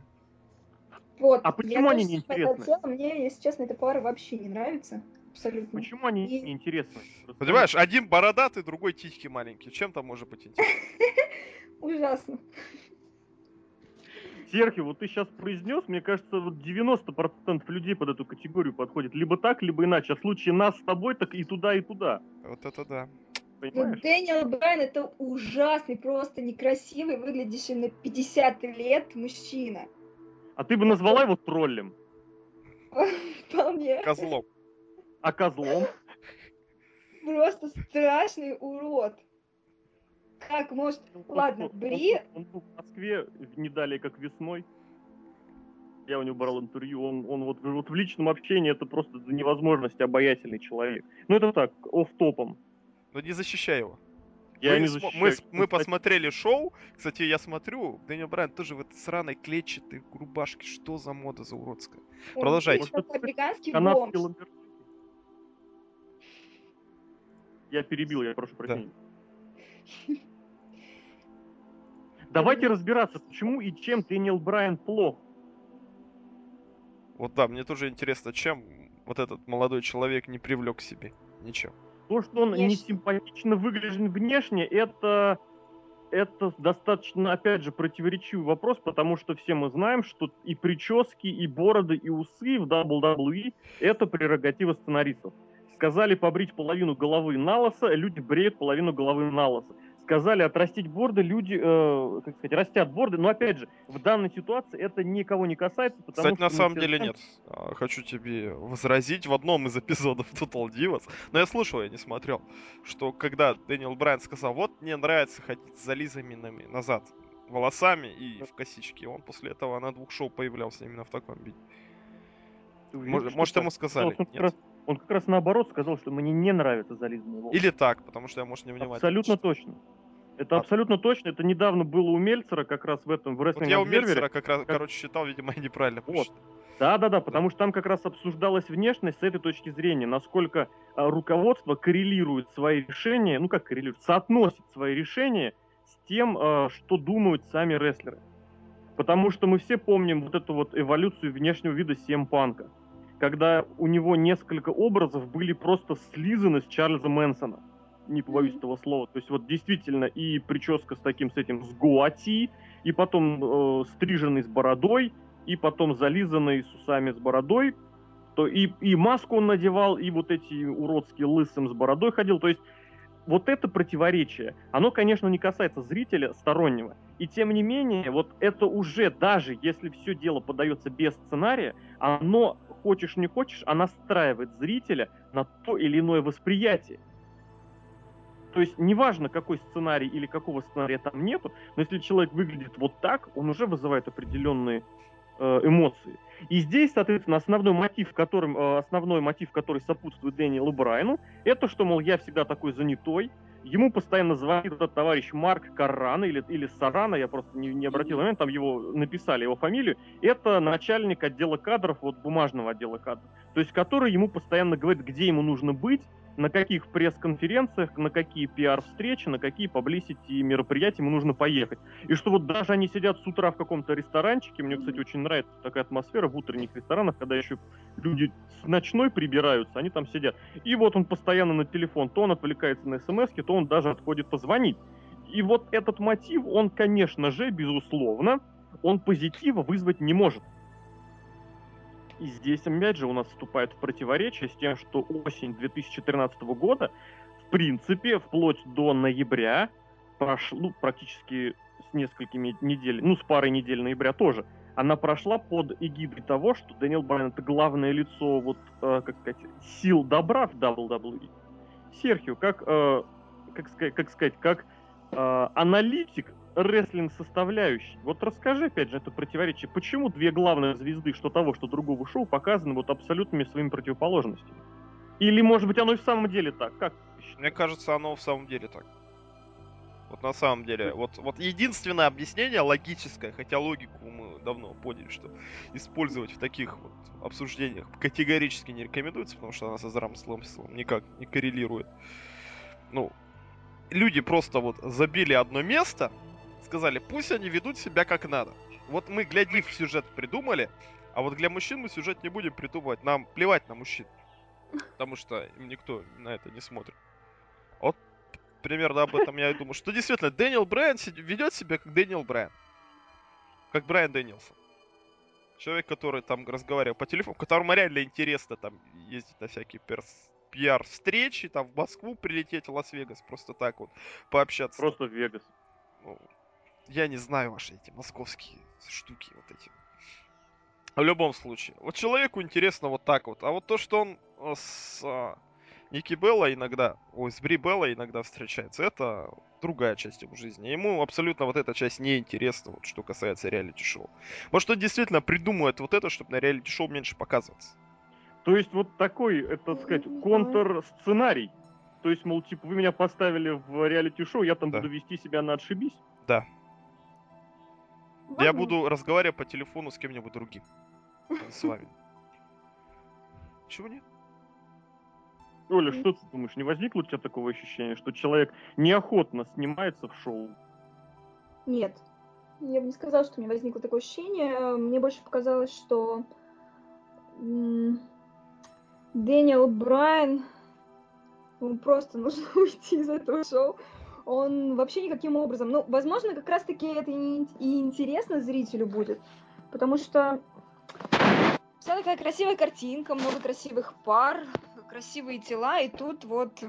Вот, А я почему они тоже неинтересны? хотела, Мне, если честно, эта пара вообще не нравится. Абсолютно. Почему они И- неинтересны? Расскажи. Понимаешь, один бородатый, другой титьки маленькие. Чем там может быть интересно? [laughs] Ужасно. Серхио, вот ты сейчас произнес, мне кажется, вот 90% людей под эту категорию подходит. Либо так, либо иначе. А в случае нас с тобой, так и туда, и туда. Вот это да. Понимаешь? Дэниел Брайан это ужасный, просто некрасивый, выглядящий на 50 лет мужчина. А ты бы назвала его троллем, Вполне. Козлом. а козлом. Просто страшный урод. Как может... Ладно, Бри- Он, был в Москве не далее, как весной. Я у него брал интервью. Он, он вот, вот в личном общении это просто до невозможности обаятельный человек. Ну это так, оф топом Но не защищай его. Я мы, не защищаю. мы, мы посмотрели шоу. Кстати, я смотрю, Дэниел Брайан тоже в этой сраной клетчатой рубашке. Что за мода за уродская? он Продолжайте. канадский. Я перебил, я прошу прощения. Давайте разбираться, почему и чем Дэниел Брайан плох. Вот да, мне тоже интересно, чем вот этот молодой человек не привлек к себе. Ничем. То, что он Я не симпатично выгляден внешне, это, это достаточно, опять же, противоречивый вопрос, потому что все мы знаем, что и прически, и бороды, и усы в WWE это прерогатива сценаристов. Сказали побрить половину головы на лысо, люди бреют половину головы на лысо. Сказали отрастить борды, люди, э, как сказать, растят борды, но опять же, в данной ситуации это никого не касается, потому Кстати, что на самом деле знаем, нет. А, Хочу тебе возразить в одном из эпизодов [laughs] Total Divas, но я слышал, я не смотрел, что когда Дэниел Брайан сказал, вот мне нравится ходить с зализанными назад волосами и в косичке, он после этого на двух шоу появлялся именно в таком виде. Может, может ему сказали? Он Нет. он как раз наоборот сказал, что мне не нравятся зализанные волосы. Или так, потому что я, может, не внимательно. Абсолютно точно. Это А- абсолютно точно. Это недавно было у Мельцера, как раз в этом, в Вот Wrestling я у. Мельцера как раз, короче, считал, видимо, неправильно Вот. прочитал. Да, да, да, потому что там как раз обсуждалась внешность с этой точки зрения, насколько а, руководство коррелирует свои решения, ну как коррелирует, соотносит свои решения с тем, а, что думают сами рестлеры. Потому что мы все помним вот эту вот эволюцию внешнего вида CM Панка, когда у него несколько образов были просто слизаны с Чарльза Мэнсона. Не побоюсь этого слова. То есть вот действительно и прическа с таким, с этим, с гуати, и потом э, стриженный с бородой, и потом зализанный с усами с бородой, то и, и маску он надевал, и вот эти уродские лысым с бородой ходил. То есть вот это противоречие, оно, конечно, не касается зрителя стороннего. И тем не менее, вот это уже, даже если все дело подается без сценария, оно, хочешь не хочешь, а настраивает зрителя на то или иное восприятие. То есть неважно, какой сценарий или какого сценария там нету, но если человек выглядит вот так, он уже вызывает определенные э, эмоции. И здесь, соответственно, основной мотив, которым, э, основной мотив, который сопутствует Дэниелу Брайану, это что, мол, я всегда такой занятой, ему постоянно звонит этот товарищ Марк Каррана или, или Сарана, я просто не, не обратил внимания, там его написали, его фамилию, это начальник отдела кадров, вот бумажного отдела кадров, то есть который ему постоянно говорит, где ему нужно быть, на каких пресс-конференциях, на какие пиар-встречи, на какие publicity мероприятия ему нужно поехать. И что вот даже они сидят с утра в каком-то ресторанчике, мне, кстати, очень нравится такая атмосфера в утренних ресторанах, когда еще люди с ночной прибираются, они там сидят. И вот он постоянно на телефон, то он отвлекается на смс то он даже отходит позвонить. И вот этот мотив, он, конечно же, безусловно, он позитива вызвать не может. И здесь, опять же, у нас вступает в противоречие с тем, что осень 2013 года, в принципе, вплоть до ноября, прошло, ну, практически с несколькими недель, ну, с парой недель ноября тоже, она прошла под эгидой того, что Дэниел Брайан это главное лицо, вот, э, как сказать, сил добра в WWE. Серхио, как, э, как, сказать, как сказать, как э, аналитик рестлинг-составляющей. Вот расскажи, опять же, это противоречие. Почему две главные звезды что того, что другого шоу показаны вот абсолютными своими противоположностями? Или, может быть, оно и в самом деле так? Как? Мне кажется, оно в самом деле так. Вот на самом деле, вот, вот единственное объяснение логическое, хотя логику мы давно поняли, что использовать в таких вот обсуждениях категорически не рекомендуется, потому что она со здравым смыслом никак не коррелирует. Ну, люди просто вот забили одно место, сказали, пусть они ведут себя как надо. Вот мы, глядив сюжет, придумали, а вот для мужчин мы сюжет не будем придумывать. Нам плевать на мужчин. Потому что им никто на это не смотрит. Вот примерно об этом я и думаю. Что действительно, Дэниел Брайан ведет себя как Дэниел Брайан. Как Брайан Дэнилсон. Человек, который там разговаривал по телефону, которому реально интересно там ездить на всякие перс пиар-встречи, там в Москву прилететь, в Лас-Вегас, просто так вот пообщаться. Просто в Вегас. Ну, я не знаю ваши эти московские штуки вот эти. В любом случае. Вот человеку интересно вот так вот. А вот то, что он э, с а, Ники Белла иногда, ой, с Бри Белла иногда встречается, это другая часть его жизни. Ему абсолютно вот эта часть не интересна, вот, что касается реалити-шоу. Может, он действительно придумает вот это, чтобы на реалити-шоу меньше показываться. То есть вот такой, это, так сказать, контр-сценарий. То есть, мол, типа, вы меня поставили в реалити-шоу, я там да. буду вести себя на отшибись? Да. Ладно. Я буду разговаривать по телефону с кем-нибудь другим. С вами. Чего нет? Оля, что ты думаешь, не возникло у тебя такого ощущения, что человек неохотно снимается в шоу? Нет. Я бы не сказала, что мне возникло такое ощущение. Мне больше показалось, что Дэниел Брайан, ему просто нужно [laughs] уйти из этого шоу. Он вообще никаким образом, ну, возможно, как раз-таки это и, интересно зрителю будет, потому что вся такая красивая картинка, много красивых пар, красивые тела, и тут вот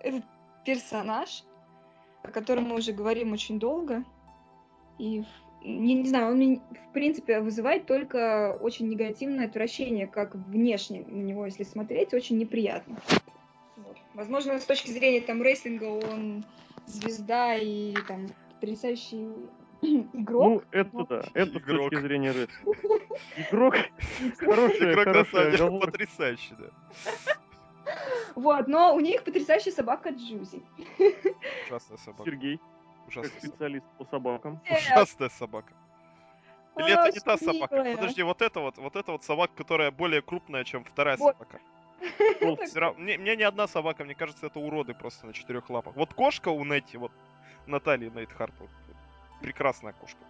этот персонаж, о котором мы уже говорим очень долго, и не, не знаю, он, в принципе, вызывает только очень негативное отвращение, как внешне на него, если смотреть, очень неприятно. Вот. Возможно, с точки зрения там рестлинга он звезда и там потрясающий [clears throat] игрок. Ну, это да, это игрок. с точки зрения рестлинга. [laughs] Игрок, хорошая, игрок хорошая потрясающий, да. Вот, но у них потрясающая собака Джузи. Ужасная собака. Сергей, Ужасная как специалист по собакам. Ужасная собака. Или это не та собака? Подожди, вот это вот, вот это вот собака, которая более крупная, чем вторая собака. [laughs] Мне, мне ни одна собака, мне кажется, это уроды просто на четырех лапах. Вот кошка у Нетти, вот Натальи Нейтхарт, вот, прекрасная кошка.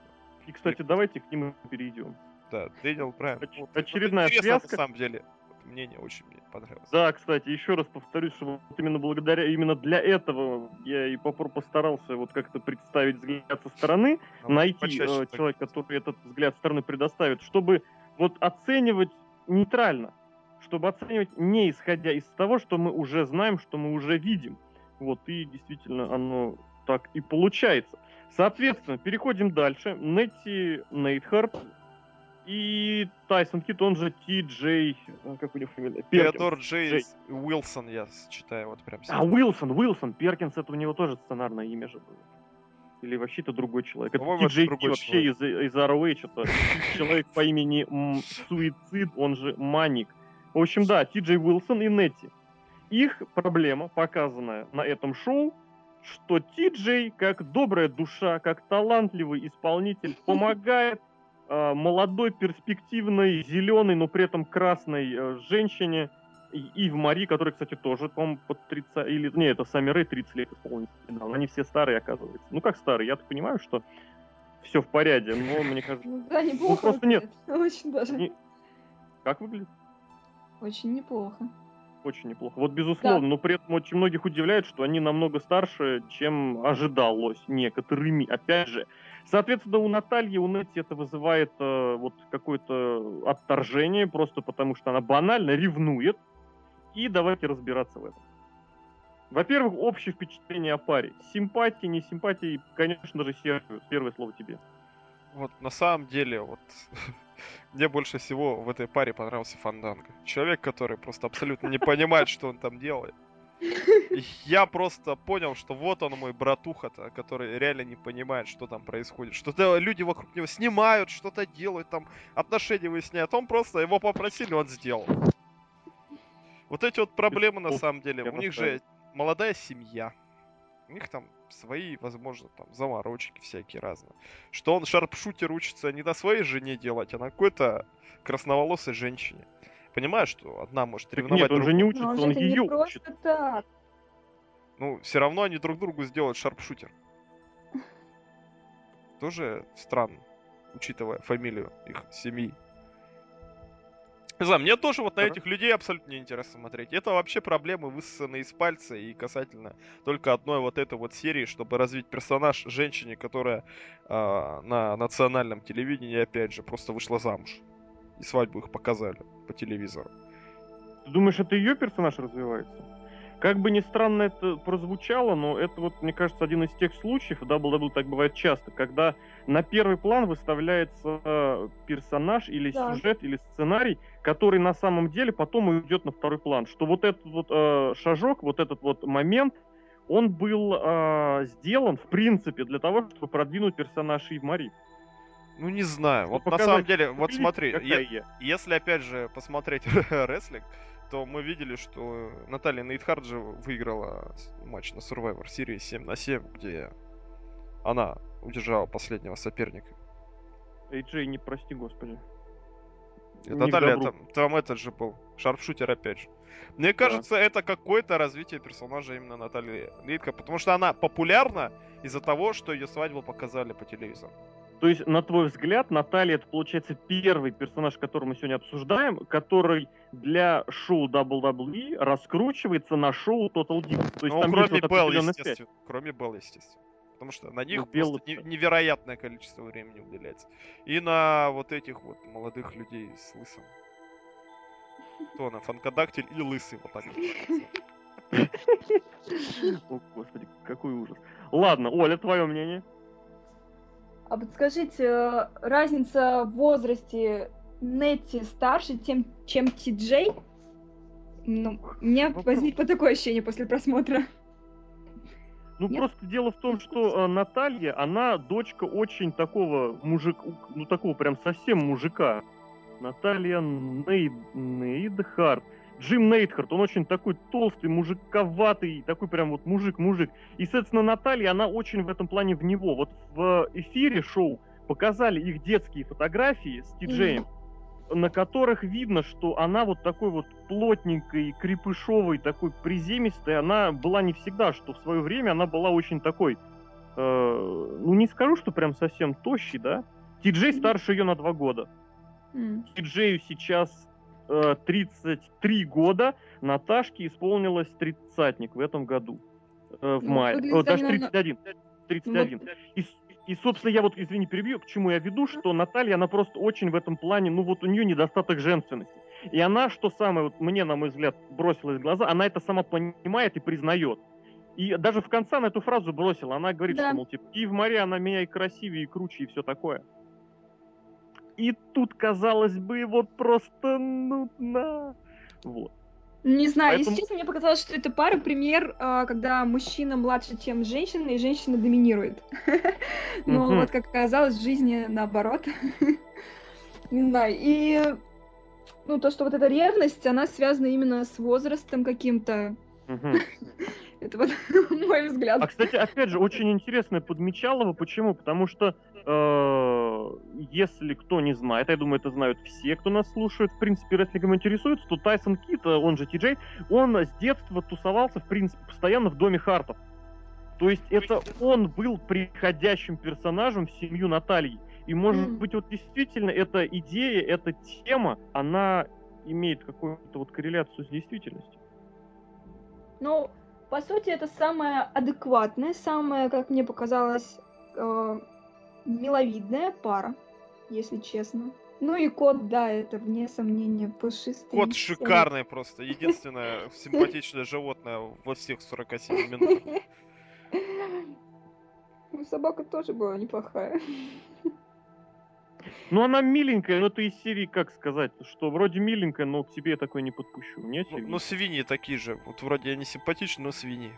И, кстати, давайте к ним перейдем. Да, Дэниел Брайан. Оч- вот, очередная связка. на самом деле мнение очень мне понравилось. Да, кстати, еще раз повторюсь, что вот именно благодаря, именно для этого я и постарался вот как-то представить взгляд со стороны, ну, найти э, человека, который этот взгляд со стороны предоставит, чтобы вот оценивать нейтрально, чтобы оценивать не исходя из того, что мы уже знаем, что мы уже видим. Вот, и действительно оно так и получается. Соответственно, переходим дальше. Нетти Нейтхарт и Тайсон Кит, он же Ти Джей, э, как у него фамилия? Теодор Джей, Джей Уилсон, я читаю вот прям сейчас. А, Уилсон, Уилсон, Перкинс, это у него тоже сценарное имя же было. Или вообще это другой человек. Это Ти Джей вообще из, из ROH, это [laughs] человек по имени Суицид, он же Маник. В общем, да, Ти Джей Уилсон и Нетти. Их проблема, показанная на этом шоу, что Ти Джей, как добрая душа, как талантливый исполнитель, [laughs] помогает э, молодой, перспективной, зеленой, но при этом красной э, женщине, и, в Мари, которая, кстати, тоже, по-моему, под 30... Или, не, это сами Рэй 30 лет исполнилось недавно. Они все старые, оказывается. Ну, как старые? Я-то понимаю, что все в порядке, но мне кажется... Ну, да, неплохо. Ну, просто нет. [laughs] Очень даже. Как выглядит? Очень неплохо. Очень неплохо. Вот безусловно, да. но при этом очень многих удивляет, что они намного старше, чем ожидалось некоторыми. Опять же, Соответственно, у Натальи, у Нетти это вызывает э, вот какое-то отторжение, просто потому что она банально ревнует. И давайте разбираться в этом. Во-первых, общее впечатление о паре. Симпатии, не симпатии, конечно же, Серхио. Первое слово тебе. Вот на самом деле, вот [laughs] [laughs] мне больше всего в этой паре понравился Фанданга. Человек, который просто абсолютно не понимает, что он там делает. Я просто понял, что вот он мой братуха-то, который реально не понимает, что там происходит. Что-то люди вокруг него снимают, что-то делают, там отношения выясняют. Он просто его попросили, он сделал. Вот эти вот проблемы на самом деле. У них же молодая семья. У них там свои, возможно, там заморочки всякие разные. Что он шарпшутер учится не на своей жене делать, а на какой-то красноволосой женщине. Понимаешь, что одна может ревновать Нет, он же не учится, Но он, же это не ее просто учит. так. Ну, все равно они друг другу сделают шарпшутер. [laughs] Тоже странно, учитывая фамилию их семьи. Не знаю, мне тоже вот на этих людей абсолютно не интересно смотреть. Это вообще проблемы высосанные из пальца и касательно только одной вот этой вот серии, чтобы развить персонаж женщине, которая а, на национальном телевидении, опять же, просто вышла замуж. И свадьбу их показали по телевизору. Ты думаешь, это ее персонаж развивается? Как бы ни странно это прозвучало, но это вот, мне кажется, один из тех случаев, в WWE так бывает часто, когда на первый план выставляется э, персонаж или Да. сюжет, или сценарий, который на самом деле потом уйдет на второй план. Что вот этот вот э, шажок, вот этот вот момент, он был э, сделан, в принципе, для того, чтобы продвинуть персонаж Ив Мари. Ну, не знаю. Вот на показать, самом деле, вот смотри, я- я? Если, опять же, посмотреть [laughs] рестлинг, то мы видели, что Наталья Нейтхард же выиграла матч на Survivor Series 7 на 7, где она удержала последнего соперника. Эй, Джей, не прости, господи. И к Наталья, там, там этот же был, шарпшутер опять же. Мне кажется, это какое-то развитие персонажа именно Натальи Нейтхард, потому что она популярна из-за того, что ее свадьбу показали по телевизору. То есть, на твой взгляд, Наталья это получается первый персонаж, который мы сегодня обсуждаем, который для шоу WWE раскручивается на шоу Total Divas. То есть Ну, там кроме вот Белл, естественно. Кроме Белл, естественно. Потому что на них Ну, просто не- невероятное количество времени уделяется. И на вот этих вот молодых людей с лысым. Кто она, фанкодактиль или лысый, вот так. О, господи, какой ужас. Ладно, Оля, твое мнение? А подскажите, э, разница в возрасте Нетти старше, тем, чем Ти Джей? Ну, у меня Вопрос. возникло такое ощущение после просмотра. Ну, Нет? просто дело в том, что э, Наталья, она дочка очень такого мужика, ну, такого прям совсем мужика. Наталья Нейд... Нейдхарт. Джим Нейтхарт, он очень такой толстый, мужиковатый, такой прям вот мужик-мужик. И, соответственно, Наталья, она очень в этом плане в него. Вот в эфире шоу показали их детские фотографии с Ти-Джеем, на которых видно, что она вот такой вот плотненькой, крепышовой, такой приземистой, она была не всегда, что в свое время она была очень такой, э, ну не скажу, что прям совсем тощий, да? Ти-Джей Мгм. старше ее на два года. М. Ти-Джею сейчас 33 года, Наташке исполнилось тридцатник в этом году, э, в Ну, мае. О, даже она на- 31. 31. И, с- и, собственно, я вот, извини, перебью, к чему я веду, что Наталья, она просто очень в этом плане, ну вот у нее недостаток женственности. И она, что самое, вот мне, на мой взгляд, бросилось в глаза, она это сама понимает и признает. И даже в конце она эту фразу бросила. Она говорит, Да. что, мол, типа, и в море она меня и красивее, и круче, и все такое. И тут, казалось бы, вот просто, ну, на... Вот. Не знаю, Поэтому- если честно, мне показалось, что это пара пример, а, когда мужчина младше, чем женщина, и женщина доминирует. [laughs] Но вот как оказалось, в жизни наоборот. [laughs] Не знаю, и ну, то, что вот эта ревность, она связана именно с возрастом каким-то. [laughs] Это вот мой взгляд. А, кстати, опять же, очень интересно подмечалово. Почему? Потому что, если кто не знает, я думаю, это знают все, кто нас слушает, в принципе, рестлингом интересуется, то Тайсон Кит, э, он же Ти-Джей, он с детства тусовался, в принципе, постоянно в доме Хартов. То есть это он был приходящим персонажем в семью Натальи. И, может Мгм. быть, вот действительно эта идея, эта тема, она имеет какую-то вот корреляцию с действительностью. Ну, по сути, это самая адекватная, самая, как мне показалось, э, миловидная пара, если честно. Ну и кот, да, это вне сомнения пушистый. Кот шикарный просто. Единственное [laughs] симпатичное животное во всех 47 минутах. [laughs] Ну, собака тоже была неплохая. [laughs] Ну, она миленькая, но ты из серии, как сказать, что вроде миленькая, но к тебе я такой не подпущу. Нет, Ну, ну, свиньи такие же. Вот вроде они симпатичны, но свиньи.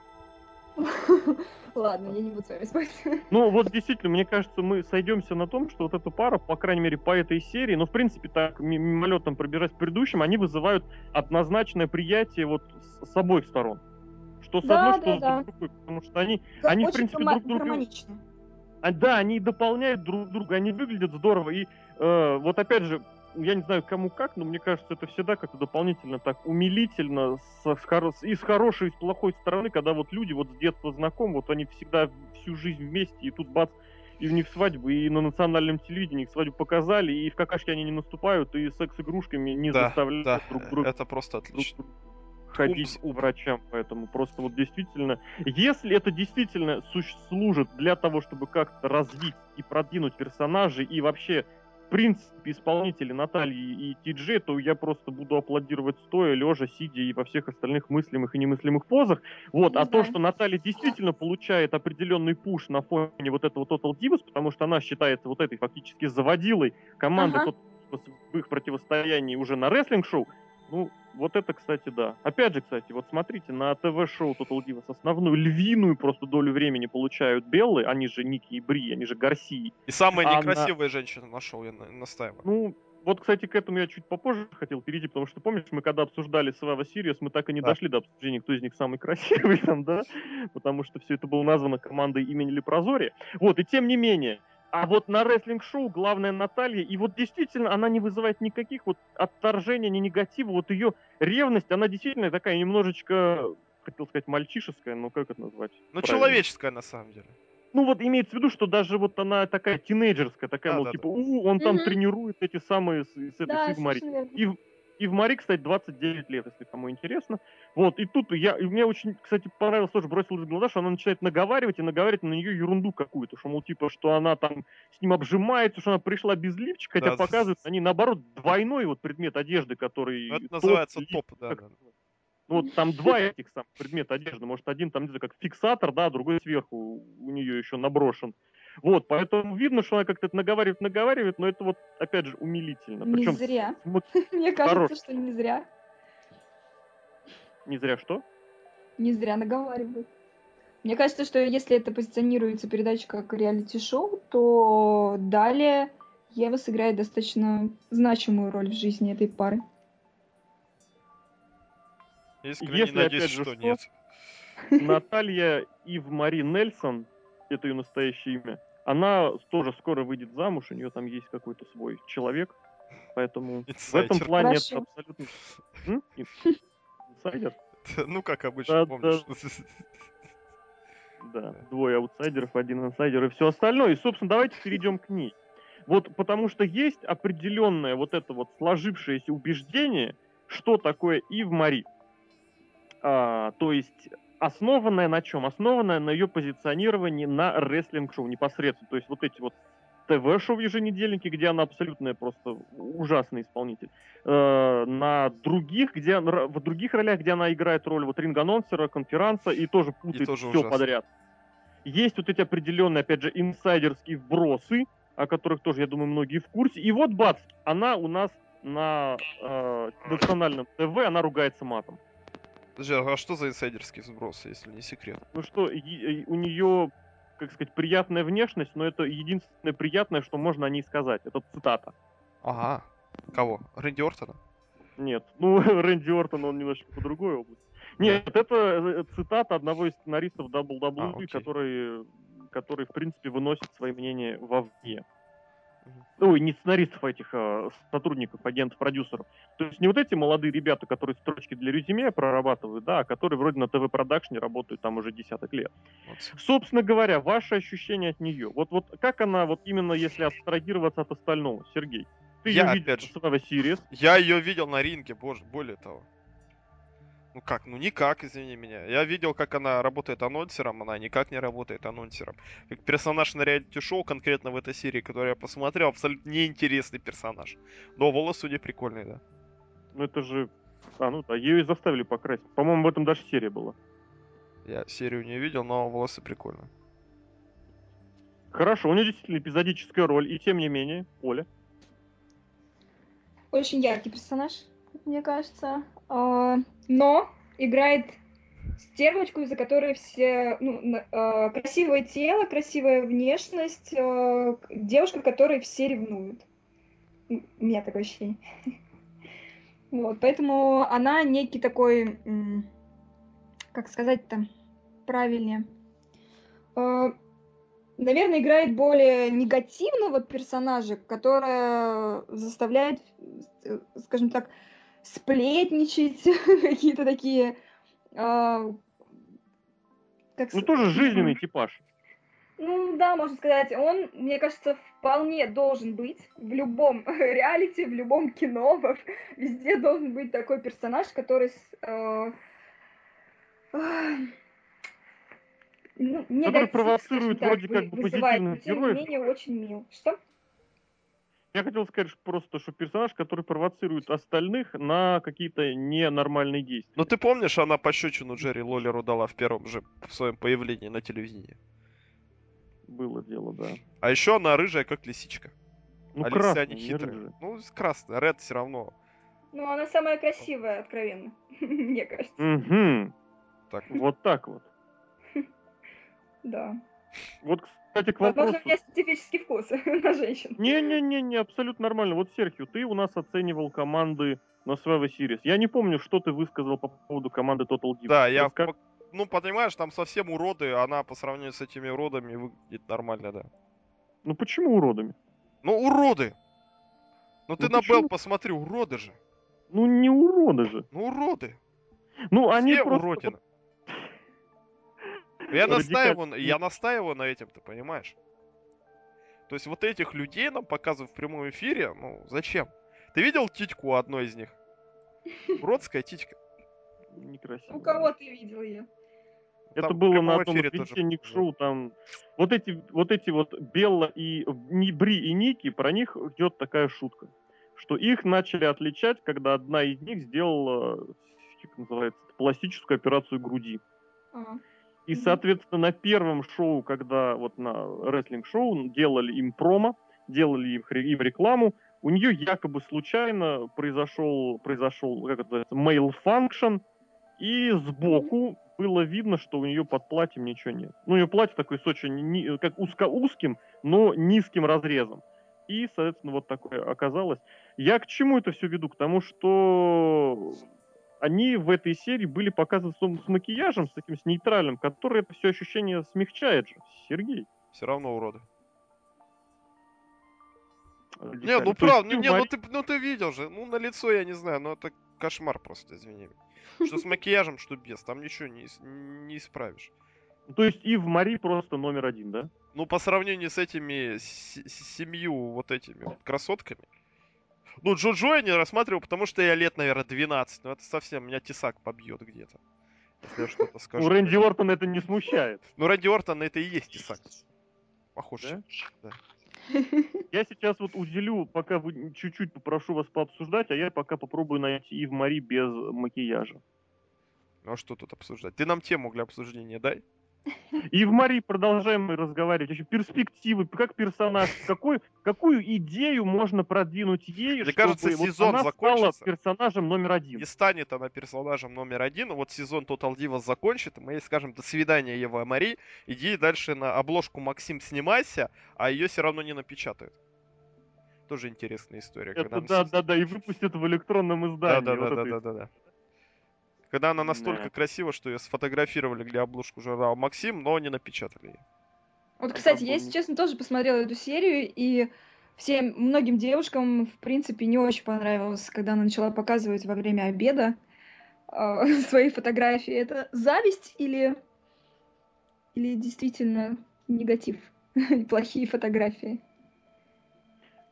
Ладно, я не буду с вами спать. Ну, вот действительно, мне кажется, мы сойдемся на том, что вот эта пара, по крайней мере, по этой серии, ну, в принципе, так мимолетом пробежать в предыдущем, они вызывают однозначное приятие вот с, обоих сторон. Что с Да, одной, что да, с другой. Потому что они, Да, они в принципе, друг друга... А, да, они дополняют друг друга, они выглядят здорово. И э, вот опять же, я не знаю кому как, но мне кажется, это всегда как-то дополнительно так умилительно с, с хоро- и с хорошей, и с плохой стороны, когда вот люди вот с детства знакомы, вот они всегда всю жизнь вместе, и тут бац, и у них свадьбы, и на национальном телевидении их свадьбу показали, и в какашки они не наступают, и секс-игрушками не Да, заставляют да, друг друга это просто отлично. ходить уп. врачам, поэтому просто вот действительно, если это действительно служит для того, чтобы как-то развить и продвинуть персонажей и вообще принципе исполнители Натальи и Ти-Джей, то я просто буду аплодировать стоя, лежа, сидя и во всех остальных мыслимых и немыслимых позах. Вот, а то, что Наталья действительно получает определенный пуш на фоне вот этого Total Divas, потому что она считается вот этой фактически заводилой команды Ага. Total Divas в их противостоянии уже на рестлинг-шоу, ну, вот это, кстати, да. Опять же, кстати, вот смотрите, на ТВ-шоу Total Divas основную львиную просто долю времени получают белые, они же Ники и Бри, они же Гарсии. И самая А на- некрасивая женщина нашел, я на- настаиваю. Ну, вот, кстати, к этому я чуть попозже хотел перейти, потому что, помнишь, мы когда обсуждали Survivor Series, мы так и не Да. дошли до обсуждения, кто из них самый [laughs] красивый там, да, потому что все это было названо командой имени Лепрозория. Вот, и тем не менее, а вот на рестлинг-шоу главная Наталья, и вот действительно она не вызывает никаких вот отторжений, ни негатива, вот ее ревность, она действительно такая немножечко, хотел сказать, мальчишеская, но как это назвать? Ну, человеческая на самом деле. Ну вот имеется в виду, что даже вот она такая тинейджерская, такая, Да, мол, да, типа, у, он там Мгм. тренирует эти самые с, с этой Да, с Игмари. совершенно верно. И, и в Мари, кстати, 29 лет, если кому интересно. Вот, и тут я, и мне очень, кстати, понравилось тоже, бросилось в глаза, что она начинает наговаривать и наговаривать на нее ерунду какую-то, что, мол, типа, что она там с ним обжимается, что она пришла без лифчика, хотя Да, показывают они, наоборот, двойной вот предмет одежды, который... Ну, это топ, называется лиф, топ, да. как да. ну, вот там два этих самых предмета одежды. Может, один там, не знаю, как фиксатор, да, а другой сверху у нее еще наброшен. Вот, поэтому видно, что она как-то это наговаривает, наговаривает, но это вот, опять же, умилительно. Не Причем зря. см- [laughs] Мне кажется, Хорош. что не зря. не зря что? Не зря наговаривают. Мне кажется, что если это позиционируется передача как реалити-шоу, то далее Ева сыграет достаточно значимую роль в жизни этой пары. Искренне Если, надеюсь, опять же, что что, нет. [laughs] Наталья Ив Мари Нельсон, это ее настоящее имя, она тоже скоро выйдет замуж, у нее там есть какой-то свой человек, поэтому в этом Инсайдер. плане Хорошо. это абсолютно... М? Инсайдер? Ну, как обычно, Да, помнишь. Да, [laughs] двое аутсайдеров, один инсайдер и все остальное. И, собственно, давайте перейдем к ней. Вот потому что есть определенное вот это вот сложившееся убеждение, что такое Ив Мари. А, то есть основанное на чем? Основанное на ее позиционировании на рестлинг-шоу непосредственно. То есть вот эти вот ТВ-шоу еженедельники, где она абсолютно просто ужасный исполнитель. Э, на других, где в других ролях, где она играет роль вот ринг-анонсера, конферанса и тоже путает тоже все ужасно. подряд. Есть вот эти определенные, опять же, инсайдерские вбросы, о которых тоже, я думаю, многие в курсе. И вот, бац, она у нас на э, национальном ТВ, она ругается матом. Подожди, а что за инсайдерский сброс, если не секрет? Ну что, у нее, как сказать, приятная внешность, но это единственное приятное, что можно о ней сказать. Это цитата. Ага. Кого? Рэнди Ортона? Нет, [laughs] ну Рэнди Ортон, он немножко по другой области. Нет, это э, цитата одного из сценаристов WWE, А, который, который, в принципе, выносит свои мнения вовне. Ой, не сценаристов, а этих а, сотрудников, агентов, продюсеров. То есть не вот эти молодые ребята, которые строчки для резюме прорабатывают, да, а которые вроде на ТВ-продакшне работают там уже десяток лет. Вот. Собственно говоря, ваши ощущения от нее. Вот, вот как она, вот именно если абстрагироваться от остального, Сергей? Ты Я, ее видел опять же. в Series. Я ее видел на ринге, боже, более того. Ну как, ну никак, извини меня. Я видел, как она работает анонсером, она никак не работает анонсером. Как персонаж на реалити-шоу, конкретно в этой серии, которую я посмотрел, абсолютно неинтересный персонаж. Но волосы у нее прикольные, да. Ну это же... А, ну да, ее и заставили покрасить. По-моему, в этом даже серия была. Я серию не видел, но волосы прикольные. Хорошо, у нее действительно эпизодическая роль, и тем не менее, Оля. очень яркий персонаж, мне кажется. Но играет стервочку, из-за которой все... Ну, э, красивое тело, красивая внешность, э, девушка, которой все ревнуют. У меня такое ощущение. [laughs] Вот, поэтому она некий такой, как сказать-то правильнее, э, наверное, играет более негативного персонажа, которая заставляет, э, скажем так, сплетничать, [laughs] какие-то такие а, как ну, тоже жизненный типаж. Ну да, можно сказать, он, мне кажется, вполне должен быть в любом [laughs] реалити, в любом кино, везде должен быть такой персонаж, который э, э, ну, который провоцирует так, вроде как бы позитивных героев. Тем не менее, очень мил. Что? Я хотел сказать просто, что персонаж, который провоцирует остальных на какие-то ненормальные действия. Ну ты помнишь, она пощечину Джерри Лоллеру дала в первом же в своем появлении на телевидении? Было дело, да. А еще она рыжая, как лисичка. Ну, а красная, лисы, они хитрые. Ну, красная, Ред все равно. Ну, она самая красивая, откровенно, [laughs] мне кажется. Угу. Так. Вот так вот. [laughs] Да. Вот, кстати, к вопросу... Возможно, у меня специфический вкус [laughs] на женщин. Не-не-не, абсолютно нормально. Вот, Серхио, ты у нас оценивал команды на Survivor Series. Я не помню, что ты высказал по поводу команды Total Divas. Да, я... Как... Ну, понимаешь, там совсем уроды, она по сравнению с этими уродами выглядит нормально, да. Ну, почему уродами? Ну, уроды! Ну, ты ну, на Белл посмотри, уроды же. Ну, не уроды же. Ну, уроды. Ну, они Все просто... уродины. Я настаиваю, я настаиваю на этим, ты понимаешь? То есть вот этих людей нам показывают в прямом эфире, ну, зачем? Ты видел титьку одной из них? [laughs] Бродская титька. Некрасиво. У кого ты видел ее? Это там было на одном весенних шоу, там вот эти вот эти вот Белла и не Бри и Ники, про них идет такая шутка, что их начали отличать, когда одна из них сделала, как называется, пластическую операцию груди. Ага. И, соответственно, на первом шоу, когда вот на рестлинг-шоу делали им промо, делали им, им рекламу, у нее якобы случайно произошел, произошел, как это называется, mail function, и сбоку было видно, что у нее под платьем ничего нет. Ну, ее платье такое с очень, как узко узким, но низким разрезом. И, соответственно, вот такое оказалось. Я к чему это все веду? К тому, что они в этой серии были показаны с, макияжем, с таким, с нейтральным, который это все ощущение смягчает же. Сергей. Все равно уроды. Не, ну правда, не, ну ты, ну ты видел же, ну на лицо я не знаю, но это кошмар просто, извини. Что с макияжем, что без, там ничего не, не исправишь. То есть и в Мари просто номер один, да? Ну, по сравнению с этими с, семью вот этими вот красотками, ну, Джоджо я не рассматривал, потому что я лет, наверное, 12. Но это совсем меня тесак побьет где-то. Если я что-то скажу. У Рэнди Ортона это не смущает. Ну, Рэнди Ортон это и есть тесак. Похоже. Да? да. [laughs] Я сейчас вот уделю, пока вы чуть-чуть попрошу вас пообсуждать, а я пока попробую найти и в Мари без макияжа. Ну а что тут обсуждать? Ты нам тему для обсуждения дай. И в Мари продолжаем разговаривать. Еще перспективы, как персонаж, какой, какую идею можно продвинуть ей, Мне чтобы кажется, вот сезон она закончится. стала персонажем номер один. И станет она персонажем номер один. Вот сезон Total Divas закончит, и мы ей скажем до свидания, Ева Мари, иди дальше на обложку Максим снимайся, а ее все равно не напечатают. Тоже интересная история. Это да, да, да, и выпустят в электронном издании. Да, да, да, да, да, да. Когда она настолько да. красива, что ее сфотографировали для обложку журнала Максим, но не напечатали ее. Вот, кстати, я, если честно, тоже посмотрела эту серию, и всем, многим девушкам, в принципе, не очень понравилось, когда она начала показывать во время обеда э, [laughs] свои фотографии. Это зависть или, или действительно негатив? [laughs] Плохие фотографии?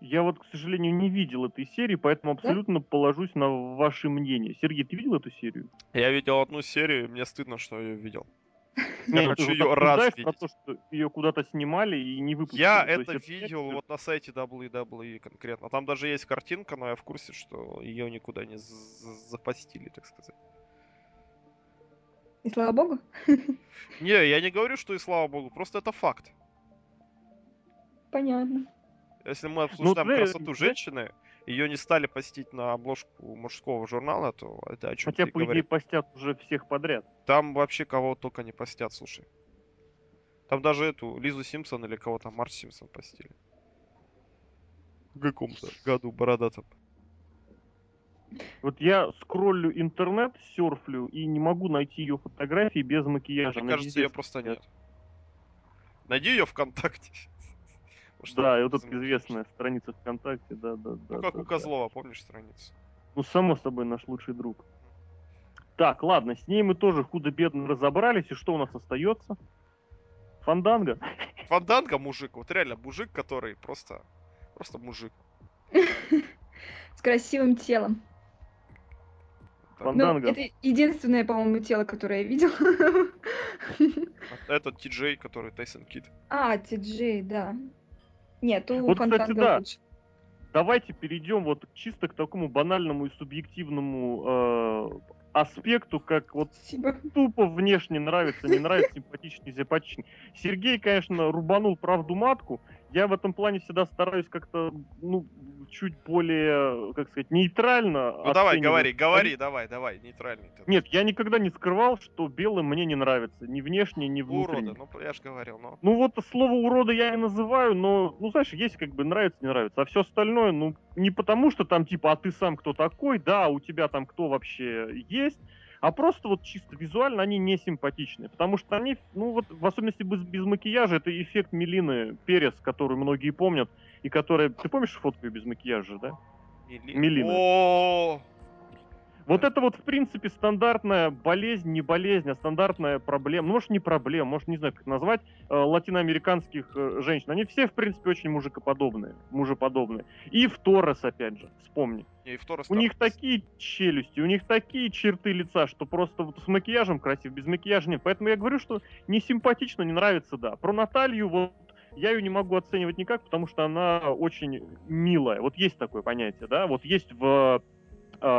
Я вот, к сожалению, не видел этой серии, поэтому абсолютно да? положусь на ваше мнение. Сергей, ты видел эту серию? Я видел одну серию, и мне стыдно, что я ее видел. [laughs] Я хочу ее раз видеть. Про то, что ее куда-то снимали и не выпустили. Я это видел вот на сайте WWE конкретно. Там даже есть картинка, но я в курсе, что ее никуда не запостили, так сказать. И слава богу? Не, я не говорю, что и слава богу, просто это факт. Понятно. Если мы ну, обсуждаем ну, красоту женщины, ее не стали постить на обложку мужского журнала, то это о чем Хотя, по идее, постят уже всех подряд. Там вообще кого только не постят, слушай. Там даже эту Лизу Симпсон или кого там Марс Симпсон постили. В каком-то году бородатом. Вот я скроллю интернет, серфлю и не могу найти ее фотографии без макияжа. Мне кажется, ее просто нет. Найди ее ВКонтакте. Что да, и вот эта известная страница ВКонтакте, да, да, да. Ну, как да, у Козлова, да. помнишь страницу? Ну, само собой, наш лучший друг. Так, ладно, с ней мы тоже худо-бедно разобрались, и что у нас остается? Фанданга. [laughs] Фанданга мужик, вот реально мужик, который просто, просто мужик. С красивым телом. Фанданга. Ну, это единственное, по-моему, тело, которое я видел. Это Ти-Джей, который Тайсон Кит. А, Ти-Джей, да. Нет, у вот, кстати, да. лучше. Давайте перейдем вот чисто к такому банальному и субъективному э, аспекту, как вот Спасибо. тупо внешне нравится, не нравится, симпатичный, симпатичный. Сергей, конечно, рубанул правду матку. Я в этом плане всегда стараюсь как-то, ну, чуть более, как сказать, нейтрально. Ну давай, говори, говори, давай, давай, нейтральный. Нет, я никогда не скрывал, что белым мне не нравится, ни внешне, ни внутренне. Урода, ну я же говорил, но... Ну вот слово урода я не называю, но, ну знаешь, есть как бы нравится, не нравится, а все остальное, ну, не потому что там типа, а ты сам кто такой, да, у тебя там кто вообще есть, а просто вот чисто визуально они не симпатичны, потому что они, ну вот, в особенности без, без макияжа, это эффект Мелины Перес, который многие помнят, и которая... Ты помнишь фотку без макияжа, да? Мели... Мелина. Вот это вот, в принципе, стандартная болезнь, не болезнь, а стандартная проблема. Ну, может, не проблема, может, не знаю, как назвать, э, латиноамериканских э, женщин. Они все, в принципе, очень мужикоподобные, мужеподобные. И в Торрес, опять же, вспомни. И в Торрес, у них такие челюсти, у них такие черты лица, что просто вот с макияжем красив, без макияжа нет. Поэтому я говорю, что не симпатично, не нравится, да. Про Наталью вот я ее не могу оценивать никак, потому что она очень милая. Вот есть такое понятие, да? Вот есть в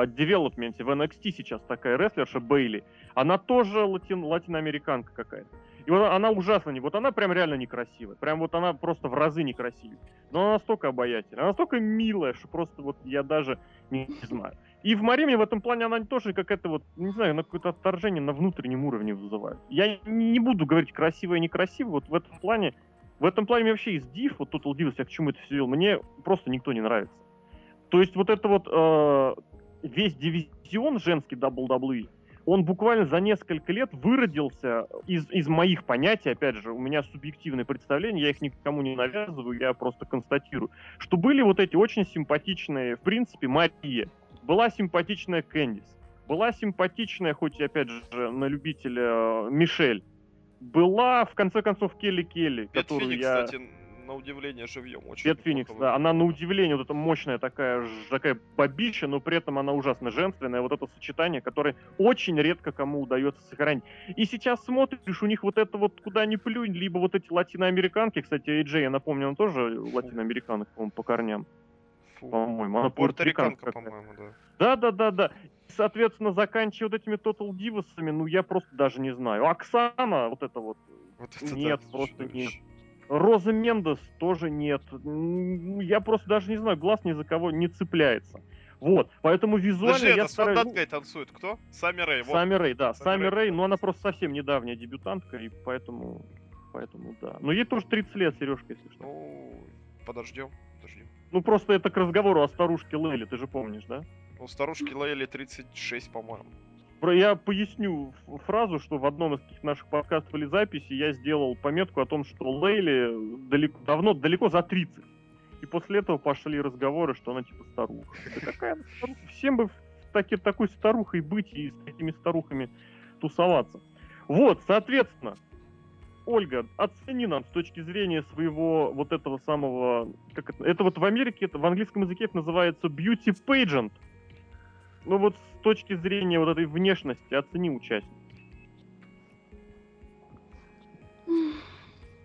девелопменте в NXT сейчас такая рестлерша Бейли. Она тоже латин, латиноамериканка какая-то. И вот она ужасно не... Вот она прям реально некрасивая. Прям вот она просто в разы некрасивее. Но она настолько обаятельная, она настолько милая, что просто вот я даже не, не знаю. И в Мариме в этом плане она тоже какая-то вот, не знаю, на какое-то отторжение на внутреннем уровне вызывает. Я не буду говорить красивая и некрасивая, вот в этом плане, в этом плане вообще из Div, вот Total Divas, я к чему это все вел, мне просто никто не нравится. То есть вот это вот э, весь дивизион женский WWE, он буквально за несколько лет выродился из, из моих понятий, опять же, у меня субъективное представление, я их никому не навязываю, я просто констатирую, что были вот эти очень симпатичные, в принципе, Мария, была симпатичная Кэндис, была симпатичная, хоть и опять же на любителя, Мишель, была, в конце концов, Келли Келли, которую Феникс, я... кстати, на удивление живьем. Очень Бет Феникс, да. Она на удивление вот эта мощная такая, такая бабища, но при этом она ужасно женственная. Вот это сочетание, которое очень редко кому удается сохранить. И сейчас смотришь, у них вот это вот куда ни плюнь, либо вот эти латиноамериканки, кстати, Эйджей, я напомню, он тоже латиноамериканок, по по корням. По-моему, она пуэрториканка, по-моему, да. Да, да, да, да. Соответственно, заканчивая вот этими Total Divas'ами, ну я просто даже не знаю. Оксана, вот это вот, вот это нет, да, просто нет. Роза Мендес тоже нет. Я просто даже не знаю, глаз ни за кого не цепляется. Вот, поэтому визуально Подожди, я это стараюсь... с ну, танцует кто? Сами Рэй. Вот. Сами Рэй, да. Сами, Сами Рэй, но она просто совсем недавняя дебютантка, и поэтому... Поэтому, да. Но ей тоже 30 лет, Сережка, если что. Ну, подождем, подождем. Ну, просто это к разговору о старушке Лейли, ты же помнишь, да? Ну, старушке Лейли 36, по-моему. Я поясню фразу, что в одном из наших подкастов или записей я сделал пометку о том, что Лейли далеко, давно, далеко за 30. И после этого пошли разговоры, что она типа старуха. Это какая старуха? Всем бы таки, такой старухой быть и с такими старухами тусоваться. Вот, соответственно, Ольга, оцени нам с точки зрения своего вот этого самого... Как это, это вот в Америке, это в английском языке это называется beauty pageant. Ну вот с точки зрения вот этой внешности оцени участник.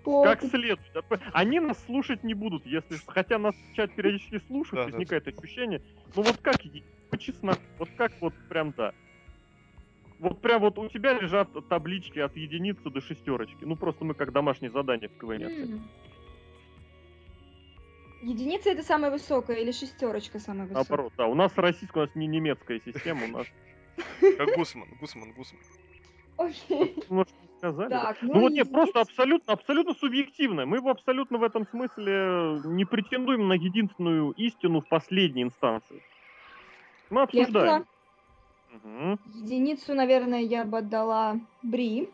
Как следует. Они нас слушать не будут, если хотя нас чат периодически слушают, да, возникает да. ощущение. Ну вот как, по честно, вот как вот прям да. Вот прям вот у тебя лежат таблички от единицы до шестерочки. Ну просто мы как домашнее задание в КВН оценим. Единица это самая высокая или шестерочка самая высокая? Наоборот, да. У нас российская, у нас не немецкая система, у нас... [laughs] Как Гусман, Гусман, Гусман. Окей. Сказали? Так, Ну вот нет, просто абсолютно, абсолютно субъективно. Мы его абсолютно в этом смысле не претендуем на единственную истину в последней инстанции. Мы обсуждаем. Мгм. Единицу, наверное, я бы отдала Бри.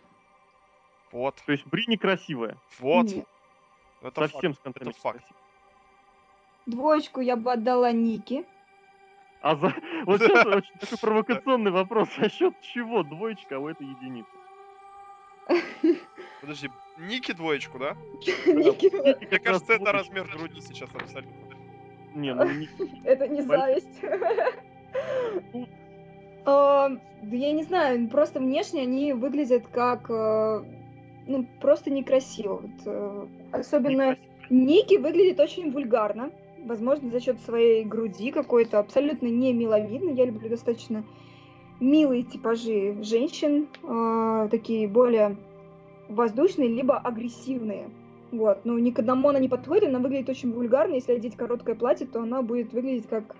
Вот, То есть Бри некрасивая. вот. Нет. Это факт. Совсем с контрами. Это факт. Двоечку я бы отдала Ники. А за... [laughs] вот сейчас очень такой провокационный вопрос. [laughs] За счет чего двоечка, а у этой единица? [laughs] Подожди, Ники двоечку, да? Ники, Мне кажется, это размер груди сейчас абсолютно. Не, ну это не зависть. А, я не знаю, просто внешне они выглядят как, э, ну, просто некрасиво. Э, Особенно. Ники выглядит очень вульгарно. Возможно, за счет своей груди какой-то абсолютно не миловидно. Я люблю достаточно милые типажи женщин, э, такие более воздушные, либо агрессивные. Вот, ну ни к одному она не подходит, она выглядит очень вульгарно. Если одеть короткое платье, то она будет выглядеть как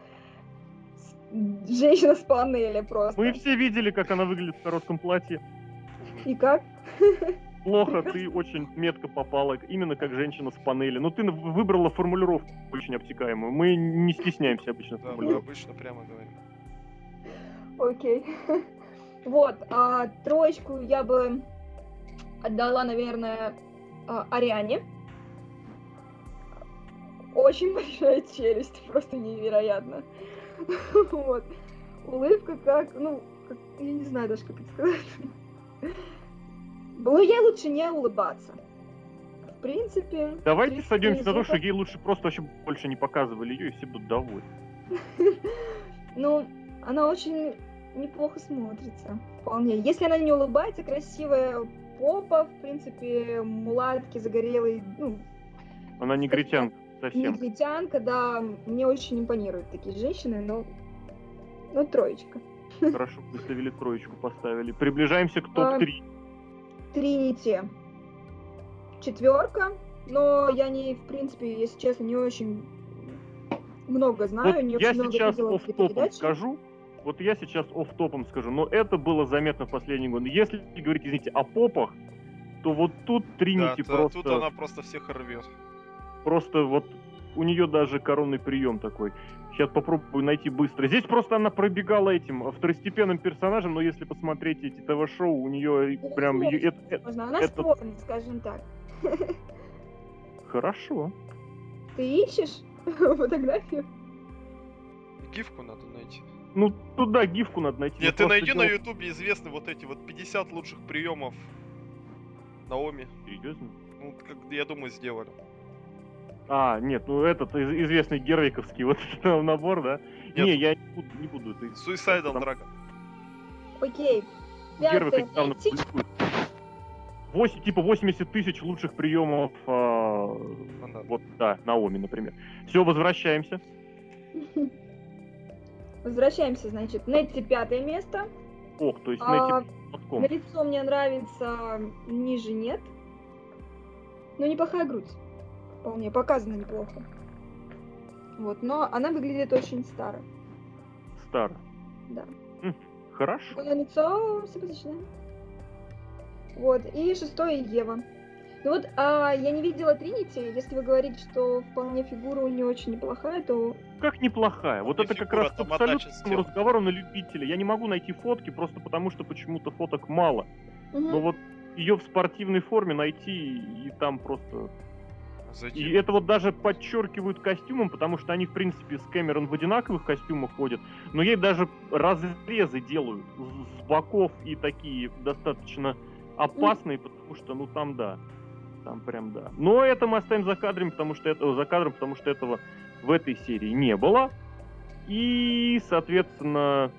женщина с панели просто. Мы все видели, как она выглядит в коротком платье. И как? [laughs] Плохо, ты очень метко попала, именно как женщина с панели. Но ты в- выбрала формулировку очень обтекаемую. Мы не стесняемся обычно Да, мы обычно прямо говорим. Окей. [laughs] Вот, а троечку я бы отдала, наверное, а, Ариане. Очень [laughs] большая челюсть, просто невероятно. [laughs] Вот. Улыбка как, ну, как- я не знаю даже, как это сказать. Было ей лучше не улыбаться. В принципе... Давайте в принципе, сойдемся на то, что ей лучше просто вообще больше не показывали ее, и все будут довольны. [laughs] Ну, она очень неплохо смотрится. Вполне. Если она не улыбается, красивая попа, в принципе, мулатки, загорелые, ну, Она негритянка совсем. негритянка, да, мне очень импонируют такие женщины, но, ну, троечка. Хорошо, выставили троечку, поставили. Приближаемся к А, топ-3. Тринити. Четверка, но я не, в принципе, если честно, не очень много знаю, Вот не я очень много сейчас оф-топом передачи. скажу. Вот я сейчас оф-топом скажу, но это было заметно в последние годы. Если говорить, извините, о попах, то вот тут Да, Тринити та- просто, тут она просто всех рвет. просто вот у нее даже коронный прием такой. Сейчас попробую найти быстро. Здесь просто она пробегала этим второстепенным персонажем, но если посмотреть эти ТВ-шоу, у нее Ну, прям... её- это- это- она это- спорная, скажем так. [laughs] Хорошо. Ты ищешь [laughs] фотографию? Гифку надо найти. Ну, туда гифку надо найти. Нет, ты найди на дело- ютубе известны вот эти вот 50 лучших приемов Наоми. Серьезно? Ну, как я думаю, сделали. А, нет, ну этот из- известный героиковский [laughs] вот набор, да? Нет. Не, я не буду, не буду это Suicidal Там- Dragon. Окей. Пятое недавно публикует. Типа 80 тысяч лучших приемов, Ладно. вот, да, Наоми, например. Все, возвращаемся. [laughs] Возвращаемся, значит, Нетти пятое место. Ох, то есть А, найти подком. На лицо мне нравится, ниже нет. Но неплохая грудь. Вполне показана неплохо. Вот, но она выглядит очень старо. Стар. Да. Хорошо. Но лицо симпатичное. Вот, и шестое Ева. Ну вот, а, я не видела Тринити. Если вы говорите, что вполне фигура у нее очень неплохая, то Как неплохая. Вот Не это как раз абсолютно разговору на любителя. Я не могу найти фотки, просто потому что почему-то фоток мало. Мгм. Но вот ее в спортивной форме найти, и там просто И Зайди. это вот даже подчеркивают костюмом, потому что они, в принципе, с Кэмерон в одинаковых костюмах ходят, но ей даже разрезы делают с боков и такие достаточно опасные, потому что, ну, там да. Там прям да. Но это мы оставим за кадром, потому что это за кадром, потому что этого в этой серии не было. И, соответственно,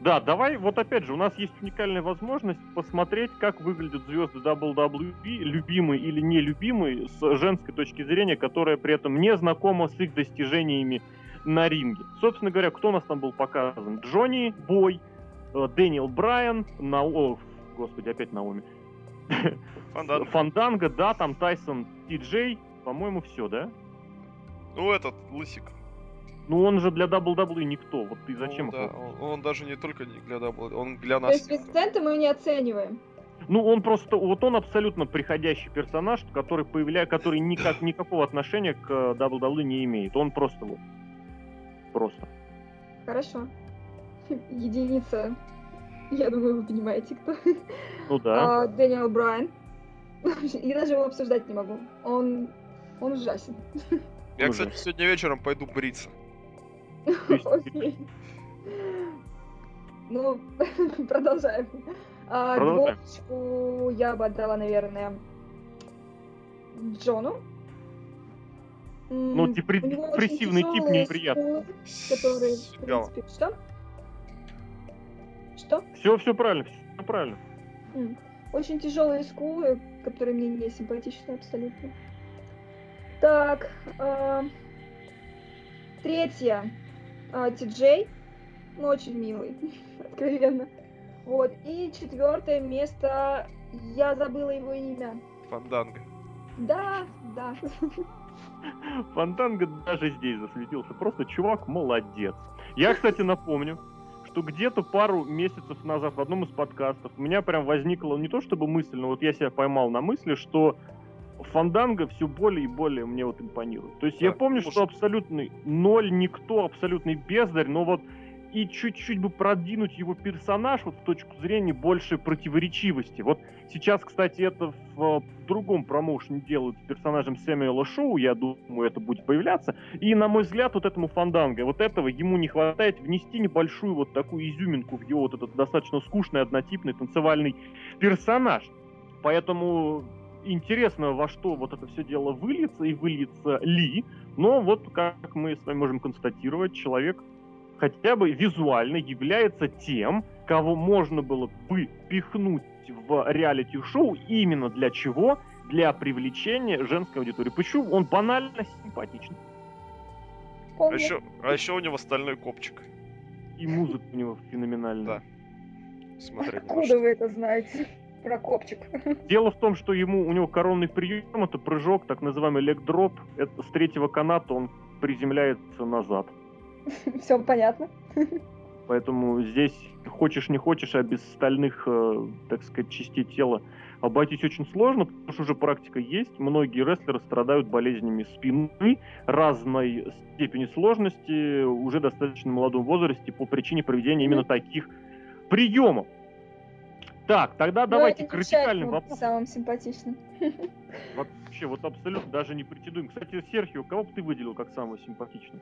да, давай, вот опять же, у нас есть уникальная возможность посмотреть, как выглядят звезды WWE, любимые или нелюбимые, с женской точки зрения, которая при этом не знакома с их достижениями на ринге. Собственно говоря, кто у нас там был показан? Джонни Бой, э, Дэниел Брайан, на... о, господи, опять Наоми. Фандан. [laughs] Фанданга, да, там Тайсон Ти Джей, по-моему, все, да? Ну, этот, Лысик. Ну он же для WWE никто. Вот ты зачем Ну, да, его? он, он даже не только для WWE, он для То нас. есть Винсента мы не оцениваем. Ну, он просто, вот он абсолютно приходящий персонаж, который появляет, который никак, никакого отношения к э, WWE не имеет. Он просто вот, просто. Хорошо. [laughs] Единица. Я думаю, вы понимаете, кто. Ну да. А, Дэниел Брайан. [laughs] Я даже его обсуждать не могу. Он, он ужасен. Я, кстати, сегодня вечером пойду бриться. Окей. Ну, [laughs] продолжаем. А, Продолжаем. Двоечку я бы отдала, наверное, Джону. Ну, депрессивный тип неприятный. Который, в принципе, что? Что? Все, все правильно, все правильно. Очень тяжелые скулы, которые мне не симпатичны абсолютно. Так, а, третья. А, Ти-Джей. Ну, очень милый, [laughs] откровенно. Вот. И четвертое место. Я забыла его имя. Фанданга. Да, да. [laughs] Фонтанга даже здесь засветился. Просто чувак молодец. Я, кстати, напомню, что где-то пару месяцев назад в одном из подкастов у меня прям возникла не то чтобы мысль, но вот я себя поймал на мысли, что Фанданга все более и более мне вот импонирует. То есть я Так, помню, слушай. что абсолютный ноль, никто, абсолютный бездарь, но вот и чуть-чуть бы продвинуть его персонаж вот с точки зрения большей противоречивости. Вот сейчас, кстати, это в э, другом промоушене делают с персонажем Сэмюэла Шоу, я думаю, это будет появляться. И, на мой взгляд, вот этому Фанданго, вот этого ему не хватает внести небольшую вот такую изюминку в его вот этот достаточно скучный, однотипный танцевальный персонаж. Поэтому интересно, во что вот это все дело выльется и выльется ли. Но вот, как мы с вами можем констатировать, человек хотя бы визуально является тем, кого можно было бы пихнуть в реалити-шоу именно для чего? Для привлечения женской аудитории. Почему? Он банально симпатичный. А еще, а еще у него стальной копчик. И музыка у него феноменальная. Да. Смотреть Откуда вы это знаете? Про копчик. [laughs] Дело в том, что ему у него коронный прием это прыжок, так называемый лег-дроп. Это с третьего каната он приземляется назад. Все понятно. Поэтому здесь хочешь не хочешь, а без стальных, э, так сказать, частей тела обойтись очень сложно, потому что уже практика есть. Многие рестлеры страдают болезнями спины разной степени сложности уже достаточно молодом возрасте по причине проведения именно таких приемов. Так, тогда Но давайте это к радикальным вопросам. Самым симпатичным. [laughs] Вообще, вот абсолютно даже не претендуем. Кстати, Серхио, кого бы ты выделил как самого симпатичного?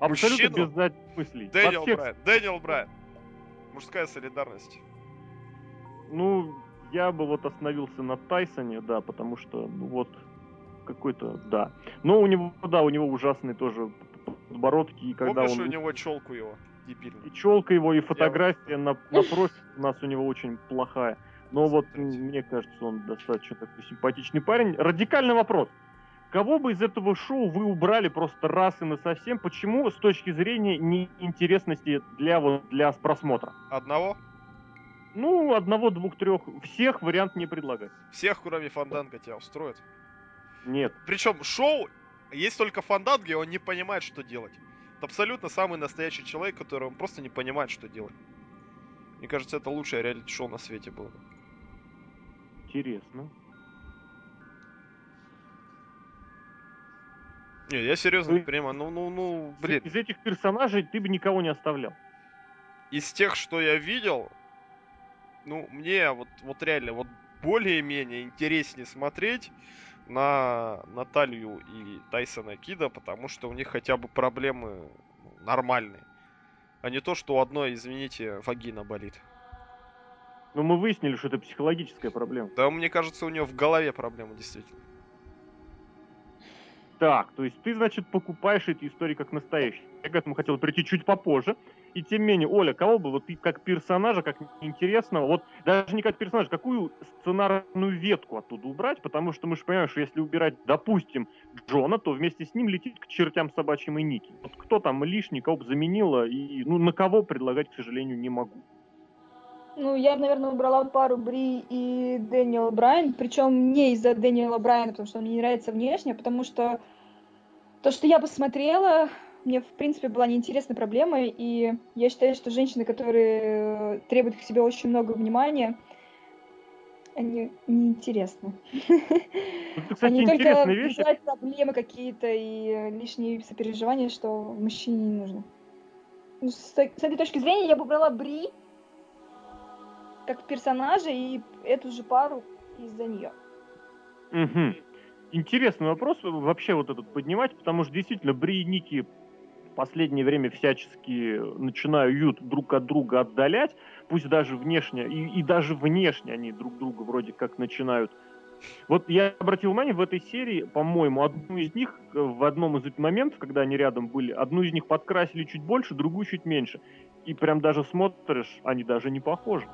Абсолютно Мужчину? без задних мыслей. Дэниел всех- Брайан. Дэниел Брайан. Мужская солидарность. Ну, я бы вот остановился на Тайсоне, да, потому что, ну вот, какой-то, да. Но у него, да, у него ужасные тоже подбородки, и когда Помнишь он... у него челку его? Дебильно. И челка его, и фотография на, на профиле у нас у него очень плохая. Но вот мне кажется, он достаточно такой симпатичный парень. Радикальный вопрос. Кого бы из этого шоу вы убрали просто раз и на совсем? Почему с точки зрения неинтересности для, вот, для просмотра? Одного? Ну, одного, двух, трех. Всех вариант не предлагать. Всех, кроме Фанданга, тебя устроит. Нет. Причем шоу, есть только Фанданга, и он не понимает, что делать. Абсолютно самый настоящий человек, который он просто не понимает, что делать. Мне кажется, это лучшее реалити-шоу на свете было. бы. Интересно. Не, я серьезно не Вы- понимаю. Ну, ну, ну, блин. Из этих персонажей ты бы никого не оставлял. Из тех, что я видел, ну, мне вот, вот реально, вот более-менее интереснее смотреть на Наталью и Тайсона Кида, потому что у них хотя бы проблемы ну, нормальные. А не то, что у одной, извините, вагина болит. Но мы выяснили, что это психологическая проблема. Да, мне кажется, у нее в голове проблема действительно. Так, то есть ты, значит, покупаешь эти истории как настоящие. Я к этому хотел прийти чуть попозже. И тем не менее, Оля, кого бы вот ты как персонажа, как интересного, вот даже не как персонажа, какую сценарную ветку оттуда убрать, потому что мы же понимаем, что если убирать, допустим, Джона, то вместе с ним летит к чертям собачьим и Ники. Вот кто там лишний, кого бы заменила, и ну на кого предлагать, к сожалению, не могу. Ну, я наверное, убрала пару Бри и Дэниела Брайан, причем не из-за Дэниела Брайана, потому что мне не нравится внешне, потому что То, что я посмотрела, мне, в принципе, была неинтересная проблема, и я считаю, что женщины, которые требуют к себе очень много внимания, они неинтересны. Это, кстати, Они только вызывают проблемы какие-то и лишние сопереживания, что мужчине не нужно. Ну, с, с этой точки зрения я бы брала Бри как персонажа и эту же пару из-за нее. Мгм. Интересный вопрос вообще вот этот поднимать, потому что действительно Бри и Ники в последнее время всячески начинают друг от друга отдалять, пусть даже внешне, и, и даже внешне они друг друга вроде как начинают. Вот я обратил внимание, в этой серии, по-моему, одну из них, в одном из моментов, когда они рядом были, одну из них подкрасили чуть больше, другую чуть меньше. И прям даже смотришь, они даже не похожи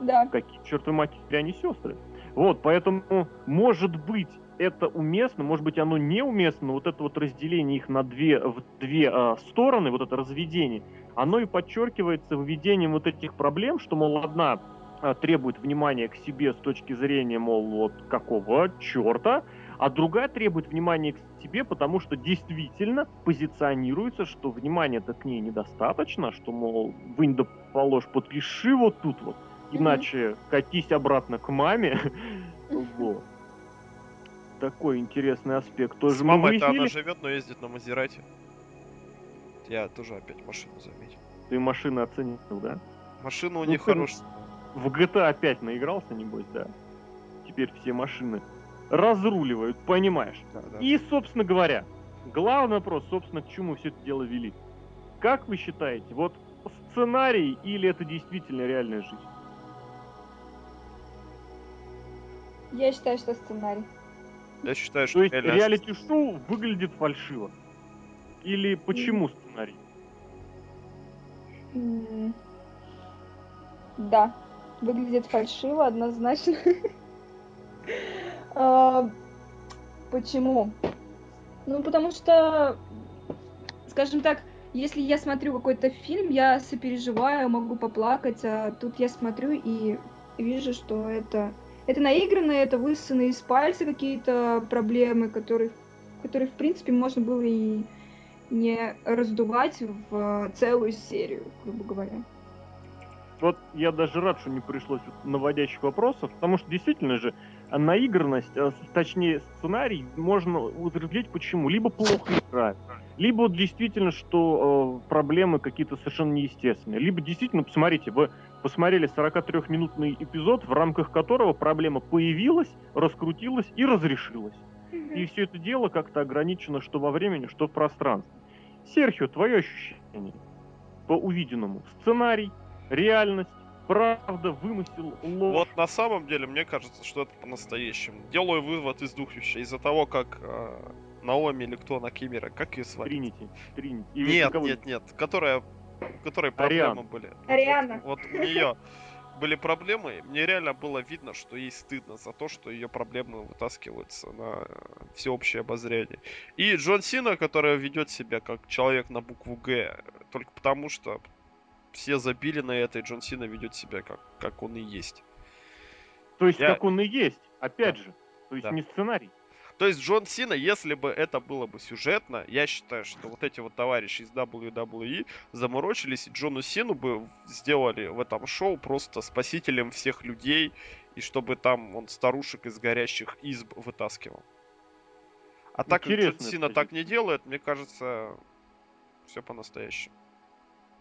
Да. какие, черты матери, они сестры. Вот, поэтому, может быть, это уместно, может быть, оно неуместно, вот это вот разделение их на две, в две а, стороны, вот это разведение, оно и подчеркивается введением вот этих проблем, что, мол, одна а, требует внимания к себе с точки зрения, мол, вот какого черта, а другая требует внимания к себе, потому что действительно позиционируется, что внимания-то к ней недостаточно, что, мол, вынь да положь, подпиши вот тут вот, иначе катись обратно к маме. [laughs] Вот. Такой интересный аспект. Тоже С мы мамой-то она живет, но ездит на Мазерате. Я тоже опять машину заметил. Ты машины оценил, да? Машина у Ну, них хорошая. В GTA опять наигрался, небось, да? Теперь все машины разруливают, понимаешь? Да, да. И, собственно говоря, главный вопрос, собственно, к чему все это дело вели. Как вы считаете, вот сценарий или это действительно реальная жизнь? Я считаю, что сценарий. Я считаю, что То есть реалити-шоу выглядит фальшиво? Или почему сценарий? Да, выглядит фальшиво, однозначно. [laughs] А, Почему? Ну, потому что, скажем так, если я смотрю какой-то фильм, я сопереживаю, могу поплакать, а тут я смотрю и вижу, что это, это наигранно, это высосаны из пальца какие-то проблемы, которые, которые, в принципе, можно было и не раздувать в целую серию, грубо говоря. Вот я даже рад, что не пришлось наводящих вопросов, потому что действительно же а, наигранность, с- точнее сценарий, можно утвердить почему. Либо плохо играют, либо вот действительно, что э, проблемы какие-то совершенно неестественные. Либо действительно, посмотрите, вы посмотрели 43-минутный эпизод, в рамках которого проблема появилась, раскрутилась и разрешилась. И все это дело как-то ограничено что во времени, что в пространстве. Серхио, твое ощущение по увиденному? Сценарий, реальность, правда, вымысел, ложь. Вот на самом деле, мне кажется, что это по-настоящему. Делаю вывод из двух вещей. Из-за того, как э, Наоми или кто на Кимера, как ее звали? Тринити. Тринити. Или Нет, нет, нет. Которая, у которой проблемы Ариана. были. Вот- Ариана. Вот, вот у нее были проблемы. Мне реально было видно, что ей стыдно за то, что ее проблемы вытаскиваются на всеобщее обозрение. И Джон Сина, который ведет себя как человек на букву Г, только потому что все забили на это, и Джон Сина ведет себя как, как он и есть. То есть, Я- как он и есть. Опять Да. же. То есть, Да. не сценарий. То есть Джон Сина, если бы это было бы сюжетно, я считаю, что вот эти вот товарищи из WWE заморочились, и Джону Сину бы сделали в этом шоу просто спасителем всех людей, и чтобы там он старушек из горящих изб вытаскивал. А так как Джон Сина так не делает, мне кажется, все по-настоящему.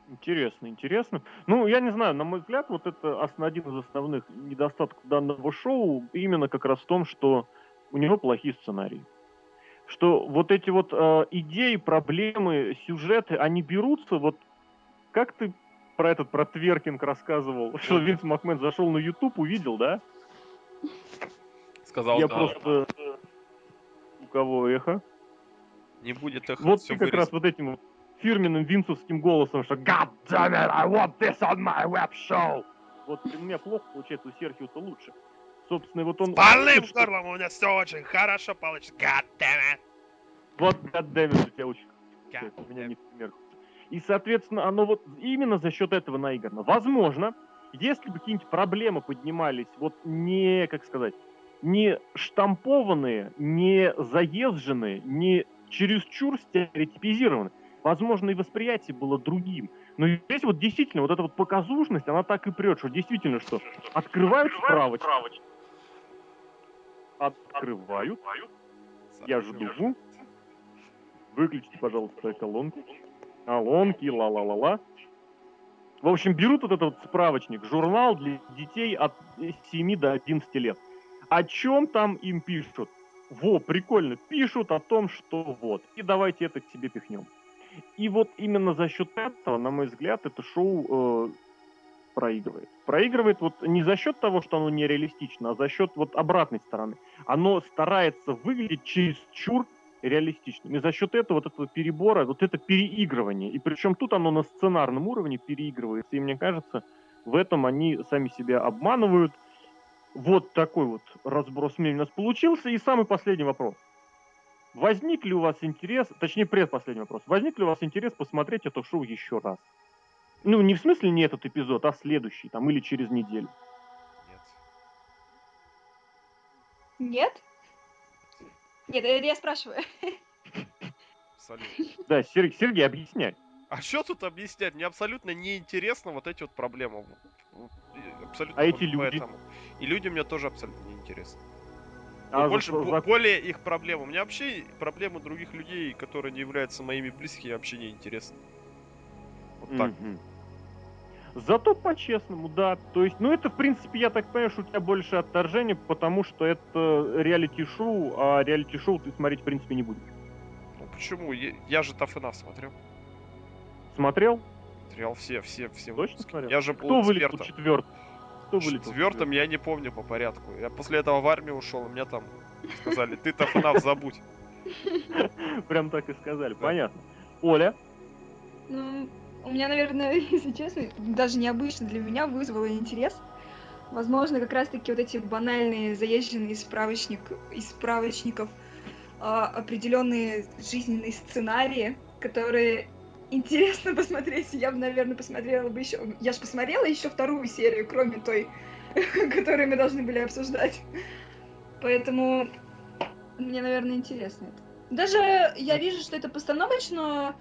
Интересно, интересно. Ну, я не знаю, на мой взгляд, вот это один из основных недостатков данного шоу именно как раз в том, что у него плохие сценарии. Что вот эти вот э, идеи, проблемы, сюжеты, они берутся, вот как ты про этот, про тверкинг рассказывал, [laughs] что Винс Макмен зашел на YouTube, увидел, да? Сказал, я да, просто... э, У кого эхо? не будет их Вот ты как раз вырезать. вот этим фирменным винсовским голосом, что God damn it, I want this on my web show. Вот у меня плохо получается, у Серхио-то лучше. Собственно, и вот он... Видит, что- горлом у меня все очень хорошо получится. God damn it. Вот God damn it, у тебя очень God у меня не пример. И, соответственно, оно вот именно за счет этого наиграно. Возможно, если бы какие-нибудь проблемы поднимались, вот не, как сказать, не штампованные, не заезженные, не чересчур стереотипизированы. Возможно, и восприятие было другим. Но здесь вот действительно вот эта вот показушность, она так и прет, что действительно что? Открывают справочник. Открывают. Я жду. Выключите, пожалуйста, колонку. Колонки, ла-ла-ла-ла. В общем, берут вот этот вот справочник, журнал для детей от 7 до 11 лет. О чем там им пишут? Во, прикольно, пишут о том, что вот. И давайте это к себе пихнем. И вот именно за счет этого, на мой взгляд, это шоу э, проигрывает. Проигрывает вот не за счет того, что оно нереалистично, а за счет вот обратной стороны. Оно старается выглядеть чересчур реалистичным. И за счет этого, вот этого перебора, вот это переигрывание. И причем тут оно на сценарном уровне переигрывается. И мне кажется, в этом они сами себя обманывают. Вот такой вот разброс мнений у нас получился. И самый последний вопрос. Возник ли у вас интерес, точнее предпоследний вопрос, возник ли у вас интерес посмотреть это шоу еще раз? Ну, не в смысле не этот эпизод, а следующий, там, или через неделю. Нет? Нет, это я спрашиваю. Абсолютно. Да, Сергей, Сергей, объясняй. А что тут объяснять? Мне абсолютно неинтересно вот эти вот проблемы. Абсолютно А эти люди? поэтому. И люди мне тоже абсолютно неинтересны. А больше, за- бо- за- более их проблем. У меня вообще проблемы других людей, которые не являются моими близкими, вообще не интересны. Вот так. Зато по-честному, да. То есть, ну это, в принципе, я так понимаю, что у тебя больше отторжение, потому что это реалити-шоу, а реалити-шоу ты смотреть, в принципе, не будешь. Ну почему? Я, я же Тафена смотрел. Смотрел? Смотрел все, все, все Точно выпуски. смотрел? Я же был Кто вылетел четвертым? Кто вылетел Четвертым я не помню по порядку. Я после этого в армию ушел, и мне там сказали, ты Тафенав забудь. [laughs] Прям так и сказали, понятно. Оля? Ну, у меня, наверное, [laughs] если честно, даже необычно для меня вызвало интерес. Возможно, как раз-таки вот эти банальные, заезженные из, справочник, из справочников а, определенные жизненные сценарии, которые интересно [laughs] посмотреть. Я бы, наверное, посмотрела бы еще... Я же посмотрела еще вторую серию, кроме той, [laughs] которую мы должны были обсуждать. Поэтому мне, наверное, интересно это. Даже я вижу, что это постановочно,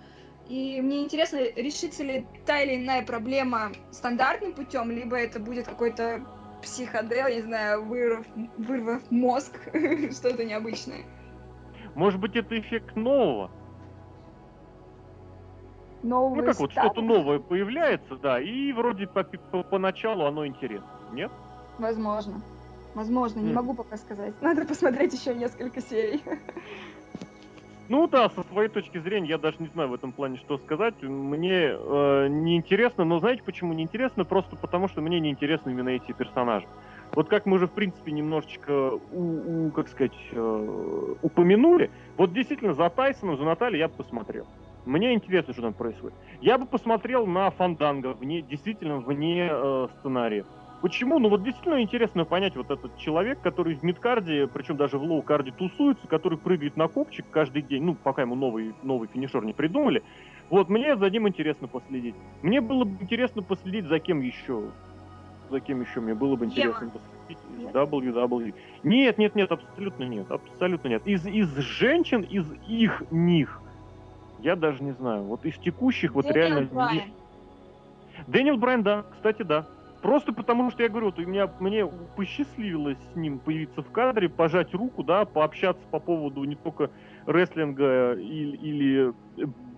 и мне интересно, решится ли та или иная проблема стандартным путем, либо это будет какой-то психодел, не знаю, вырвав, вырвав мозг, [laughs] что-то необычное. Может быть, это эффект нового? Нового Ну как вот что-то новое появляется, да, и вроде по- по- поначалу оно интересно, нет? Возможно. Возможно, не М. могу пока сказать. Надо посмотреть еще несколько серий. [laughs] Ну да, со своей точки зрения, я даже не знаю в этом плане, что сказать. Мне э, неинтересно, но знаете, почему неинтересно? Просто потому, что мне неинтересны именно эти персонажи. Вот как мы уже, в принципе, немножечко, у, у, как сказать, э, упомянули, вот действительно за Тайсоном, за Натальей я бы посмотрел. Мне интересно, что там происходит. Я бы посмотрел на Фанданга, вне, действительно, вне э, сценария. Почему? Ну вот действительно интересно понять вот этот человек, который в мидкарде, причем даже в лоу-карде тусуется, который прыгает на копчик каждый день, ну пока ему новый, новый финишер не придумали. Вот мне за ним интересно последить. Мне было бы интересно последить за кем еще. За кем еще мне было бы интересно последить из Нет? WWE. Нет, нет, нет, абсолютно нет, абсолютно нет. Из, из женщин, из их них, я даже не знаю. Вот из текущих вот Дэниел реально... не- Брайан. Дэниел Брайан, да, кстати, да. Просто потому, что я говорю, вот у меня, мне посчастливилось с ним появиться в кадре, пожать руку, да, пообщаться по поводу не только рестлинга или, или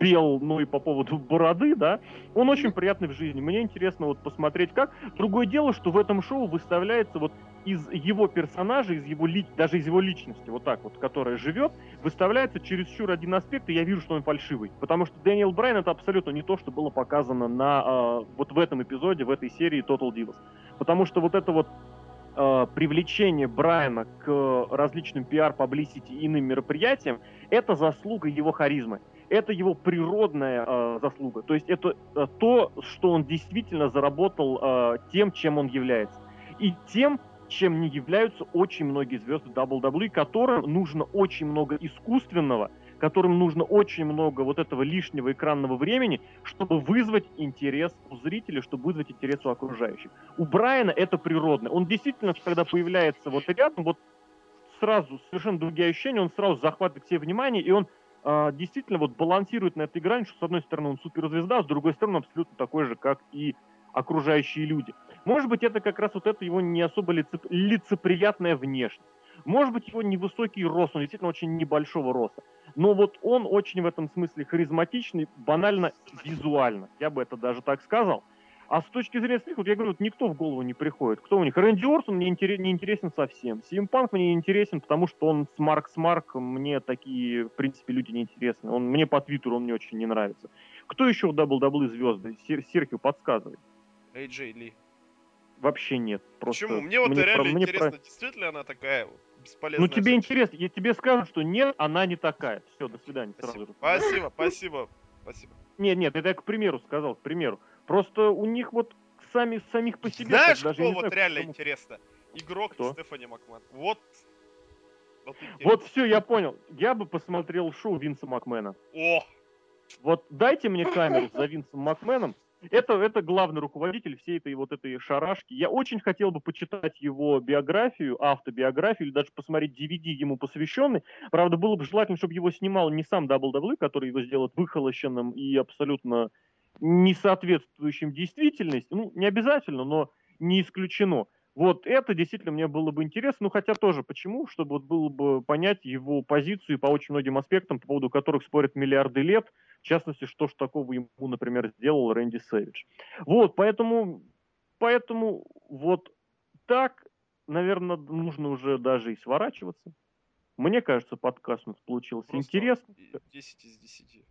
бел, но и по поводу [laughs] бороды, да. Он очень приятный в жизни. Мне интересно вот посмотреть, как. Другое дело, что в этом шоу выставляется вот из его персонажа, из его ли... даже из его личности, вот так вот, которая живет, выставляется чересчур один аспект, и я вижу, что он фальшивый. Потому что Дэниел Брайан это абсолютно не то, что было показано на э, вот в этом эпизоде, в этой серии Total Divas. Потому что вот это вот э, привлечение Брайана к различным пиар, паблисити и иным мероприятиям, это заслуга его харизмы. Это его природная э, заслуга. То есть это э, то, что он действительно заработал э, тем, чем он является. И тем, чем не являются очень многие звезды WWE, которым нужно очень много искусственного, которым нужно очень много вот этого лишнего экранного времени, чтобы вызвать интерес у зрителей, чтобы вызвать интерес у окружающих. У Брайана это природно. Он действительно, когда появляется вот рядом, вот сразу совершенно другие ощущения, он сразу захватывает все внимание, и он а, действительно вот балансирует на этой грани, что с одной стороны он суперзвезда, а с другой стороны он абсолютно такой же, как и окружающие люди. Может быть, это как раз вот это его не особо лицеп... лицеприятная внешность. Может быть, его невысокий рост, он действительно очень небольшого роста. Но вот он очень в этом смысле харизматичный, банально визуально. Я бы это даже так сказал. А с точки зрения своих, вот я говорю, вот никто в голову не приходит. Кто у них? Рэнди Орсон мне интерес, не интересен совсем. Симпанк мне не интересен, потому что он смарк смарк, мне такие, в принципе, люди не интересны. Он, мне по твиттеру он мне очень не нравится. Кто еще в дабл-даблы звезды? Сер, Серхио подсказывает. Эй Джей Ли. Вообще нет. Просто Почему? Мне вот мне реально про, интересно, про... действительно она такая бесполезная. Ну тебе интересно, я тебе скажу, что нет, она не такая. Все, до свидания. Спасибо, сразу спасибо, спасибо, спасибо. Нет, нет, это я к примеру сказал, к примеру. Просто у них вот сами самих по себе. Знаешь, даже кто вот знаю, реально потому... интересно? Игрок кто? Стефани Макмен. Вот. Вот, вот все, я понял. Я бы посмотрел шоу Винса Макмена. О! Вот дайте мне камеру за Винсом Макменом. Это, это главный руководитель всей этой вот этой шарашки. Я очень хотел бы почитать его биографию, автобиографию, или даже посмотреть DVD ему посвященный. Правда, было бы желательно, чтобы его снимал не сам WWE, который его сделает выхолощенным и абсолютно не соответствующим действительности, ну, не обязательно, но не исключено. Вот это действительно мне было бы интересно, ну хотя тоже почему, чтобы вот было бы понять его позицию по очень многим аспектам, по поводу которых спорят миллиарды лет, в частности, что ж такого ему, например, сделал Рэнди Сэвидж. Вот, поэтому, поэтому вот так, наверное, нужно уже даже и сворачиваться. Мне кажется, подкаст у нас получился Просто интересный. 10 из 10.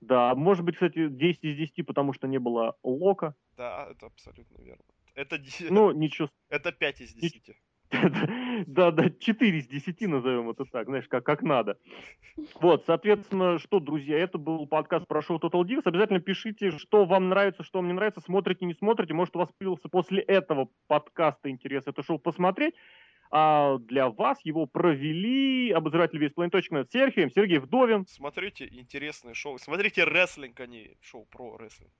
Да, может быть, кстати, 10 из 10, потому что не было лока. Да, это абсолютно верно. Это, ну, ничего. Это 5 из 10. [laughs] Да, да, 4 из 10 назовем это так, знаешь, как, как надо. Вот, соответственно, что, друзья, это был подкаст про шоу Total Divas. Обязательно пишите, что вам нравится, что вам не нравится, смотрите, не смотрите. Может, у вас появился после этого подкаста интерес это шоу посмотреть. А для вас его провели обозреватель весьplanet.net Сергей, Сергей Вдовин. Смотрите интересные шоу. Смотрите рестлинг, а не шоу про рестлинг.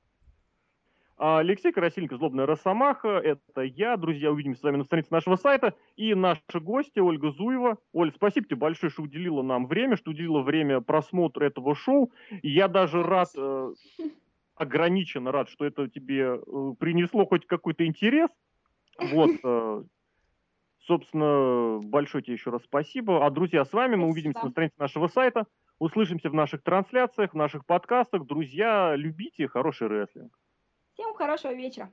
А Алексей Красильников, Злобная Росомаха, это я. Друзья, увидимся с вами на странице нашего сайта. И наши гости, Ольга Зуева. Оль, спасибо тебе большое, что уделила нам время, что уделила время просмотра этого шоу. И я даже рад, э, ограниченно рад, что это тебе э, принесло хоть какой-то интерес. Вот, э, Собственно, большое тебе еще раз спасибо. А, друзья, с вами мы увидимся на странице нашего сайта, услышимся в наших трансляциях, в наших подкастах. Друзья, любите хороший рестлинг. Всем хорошего вечера.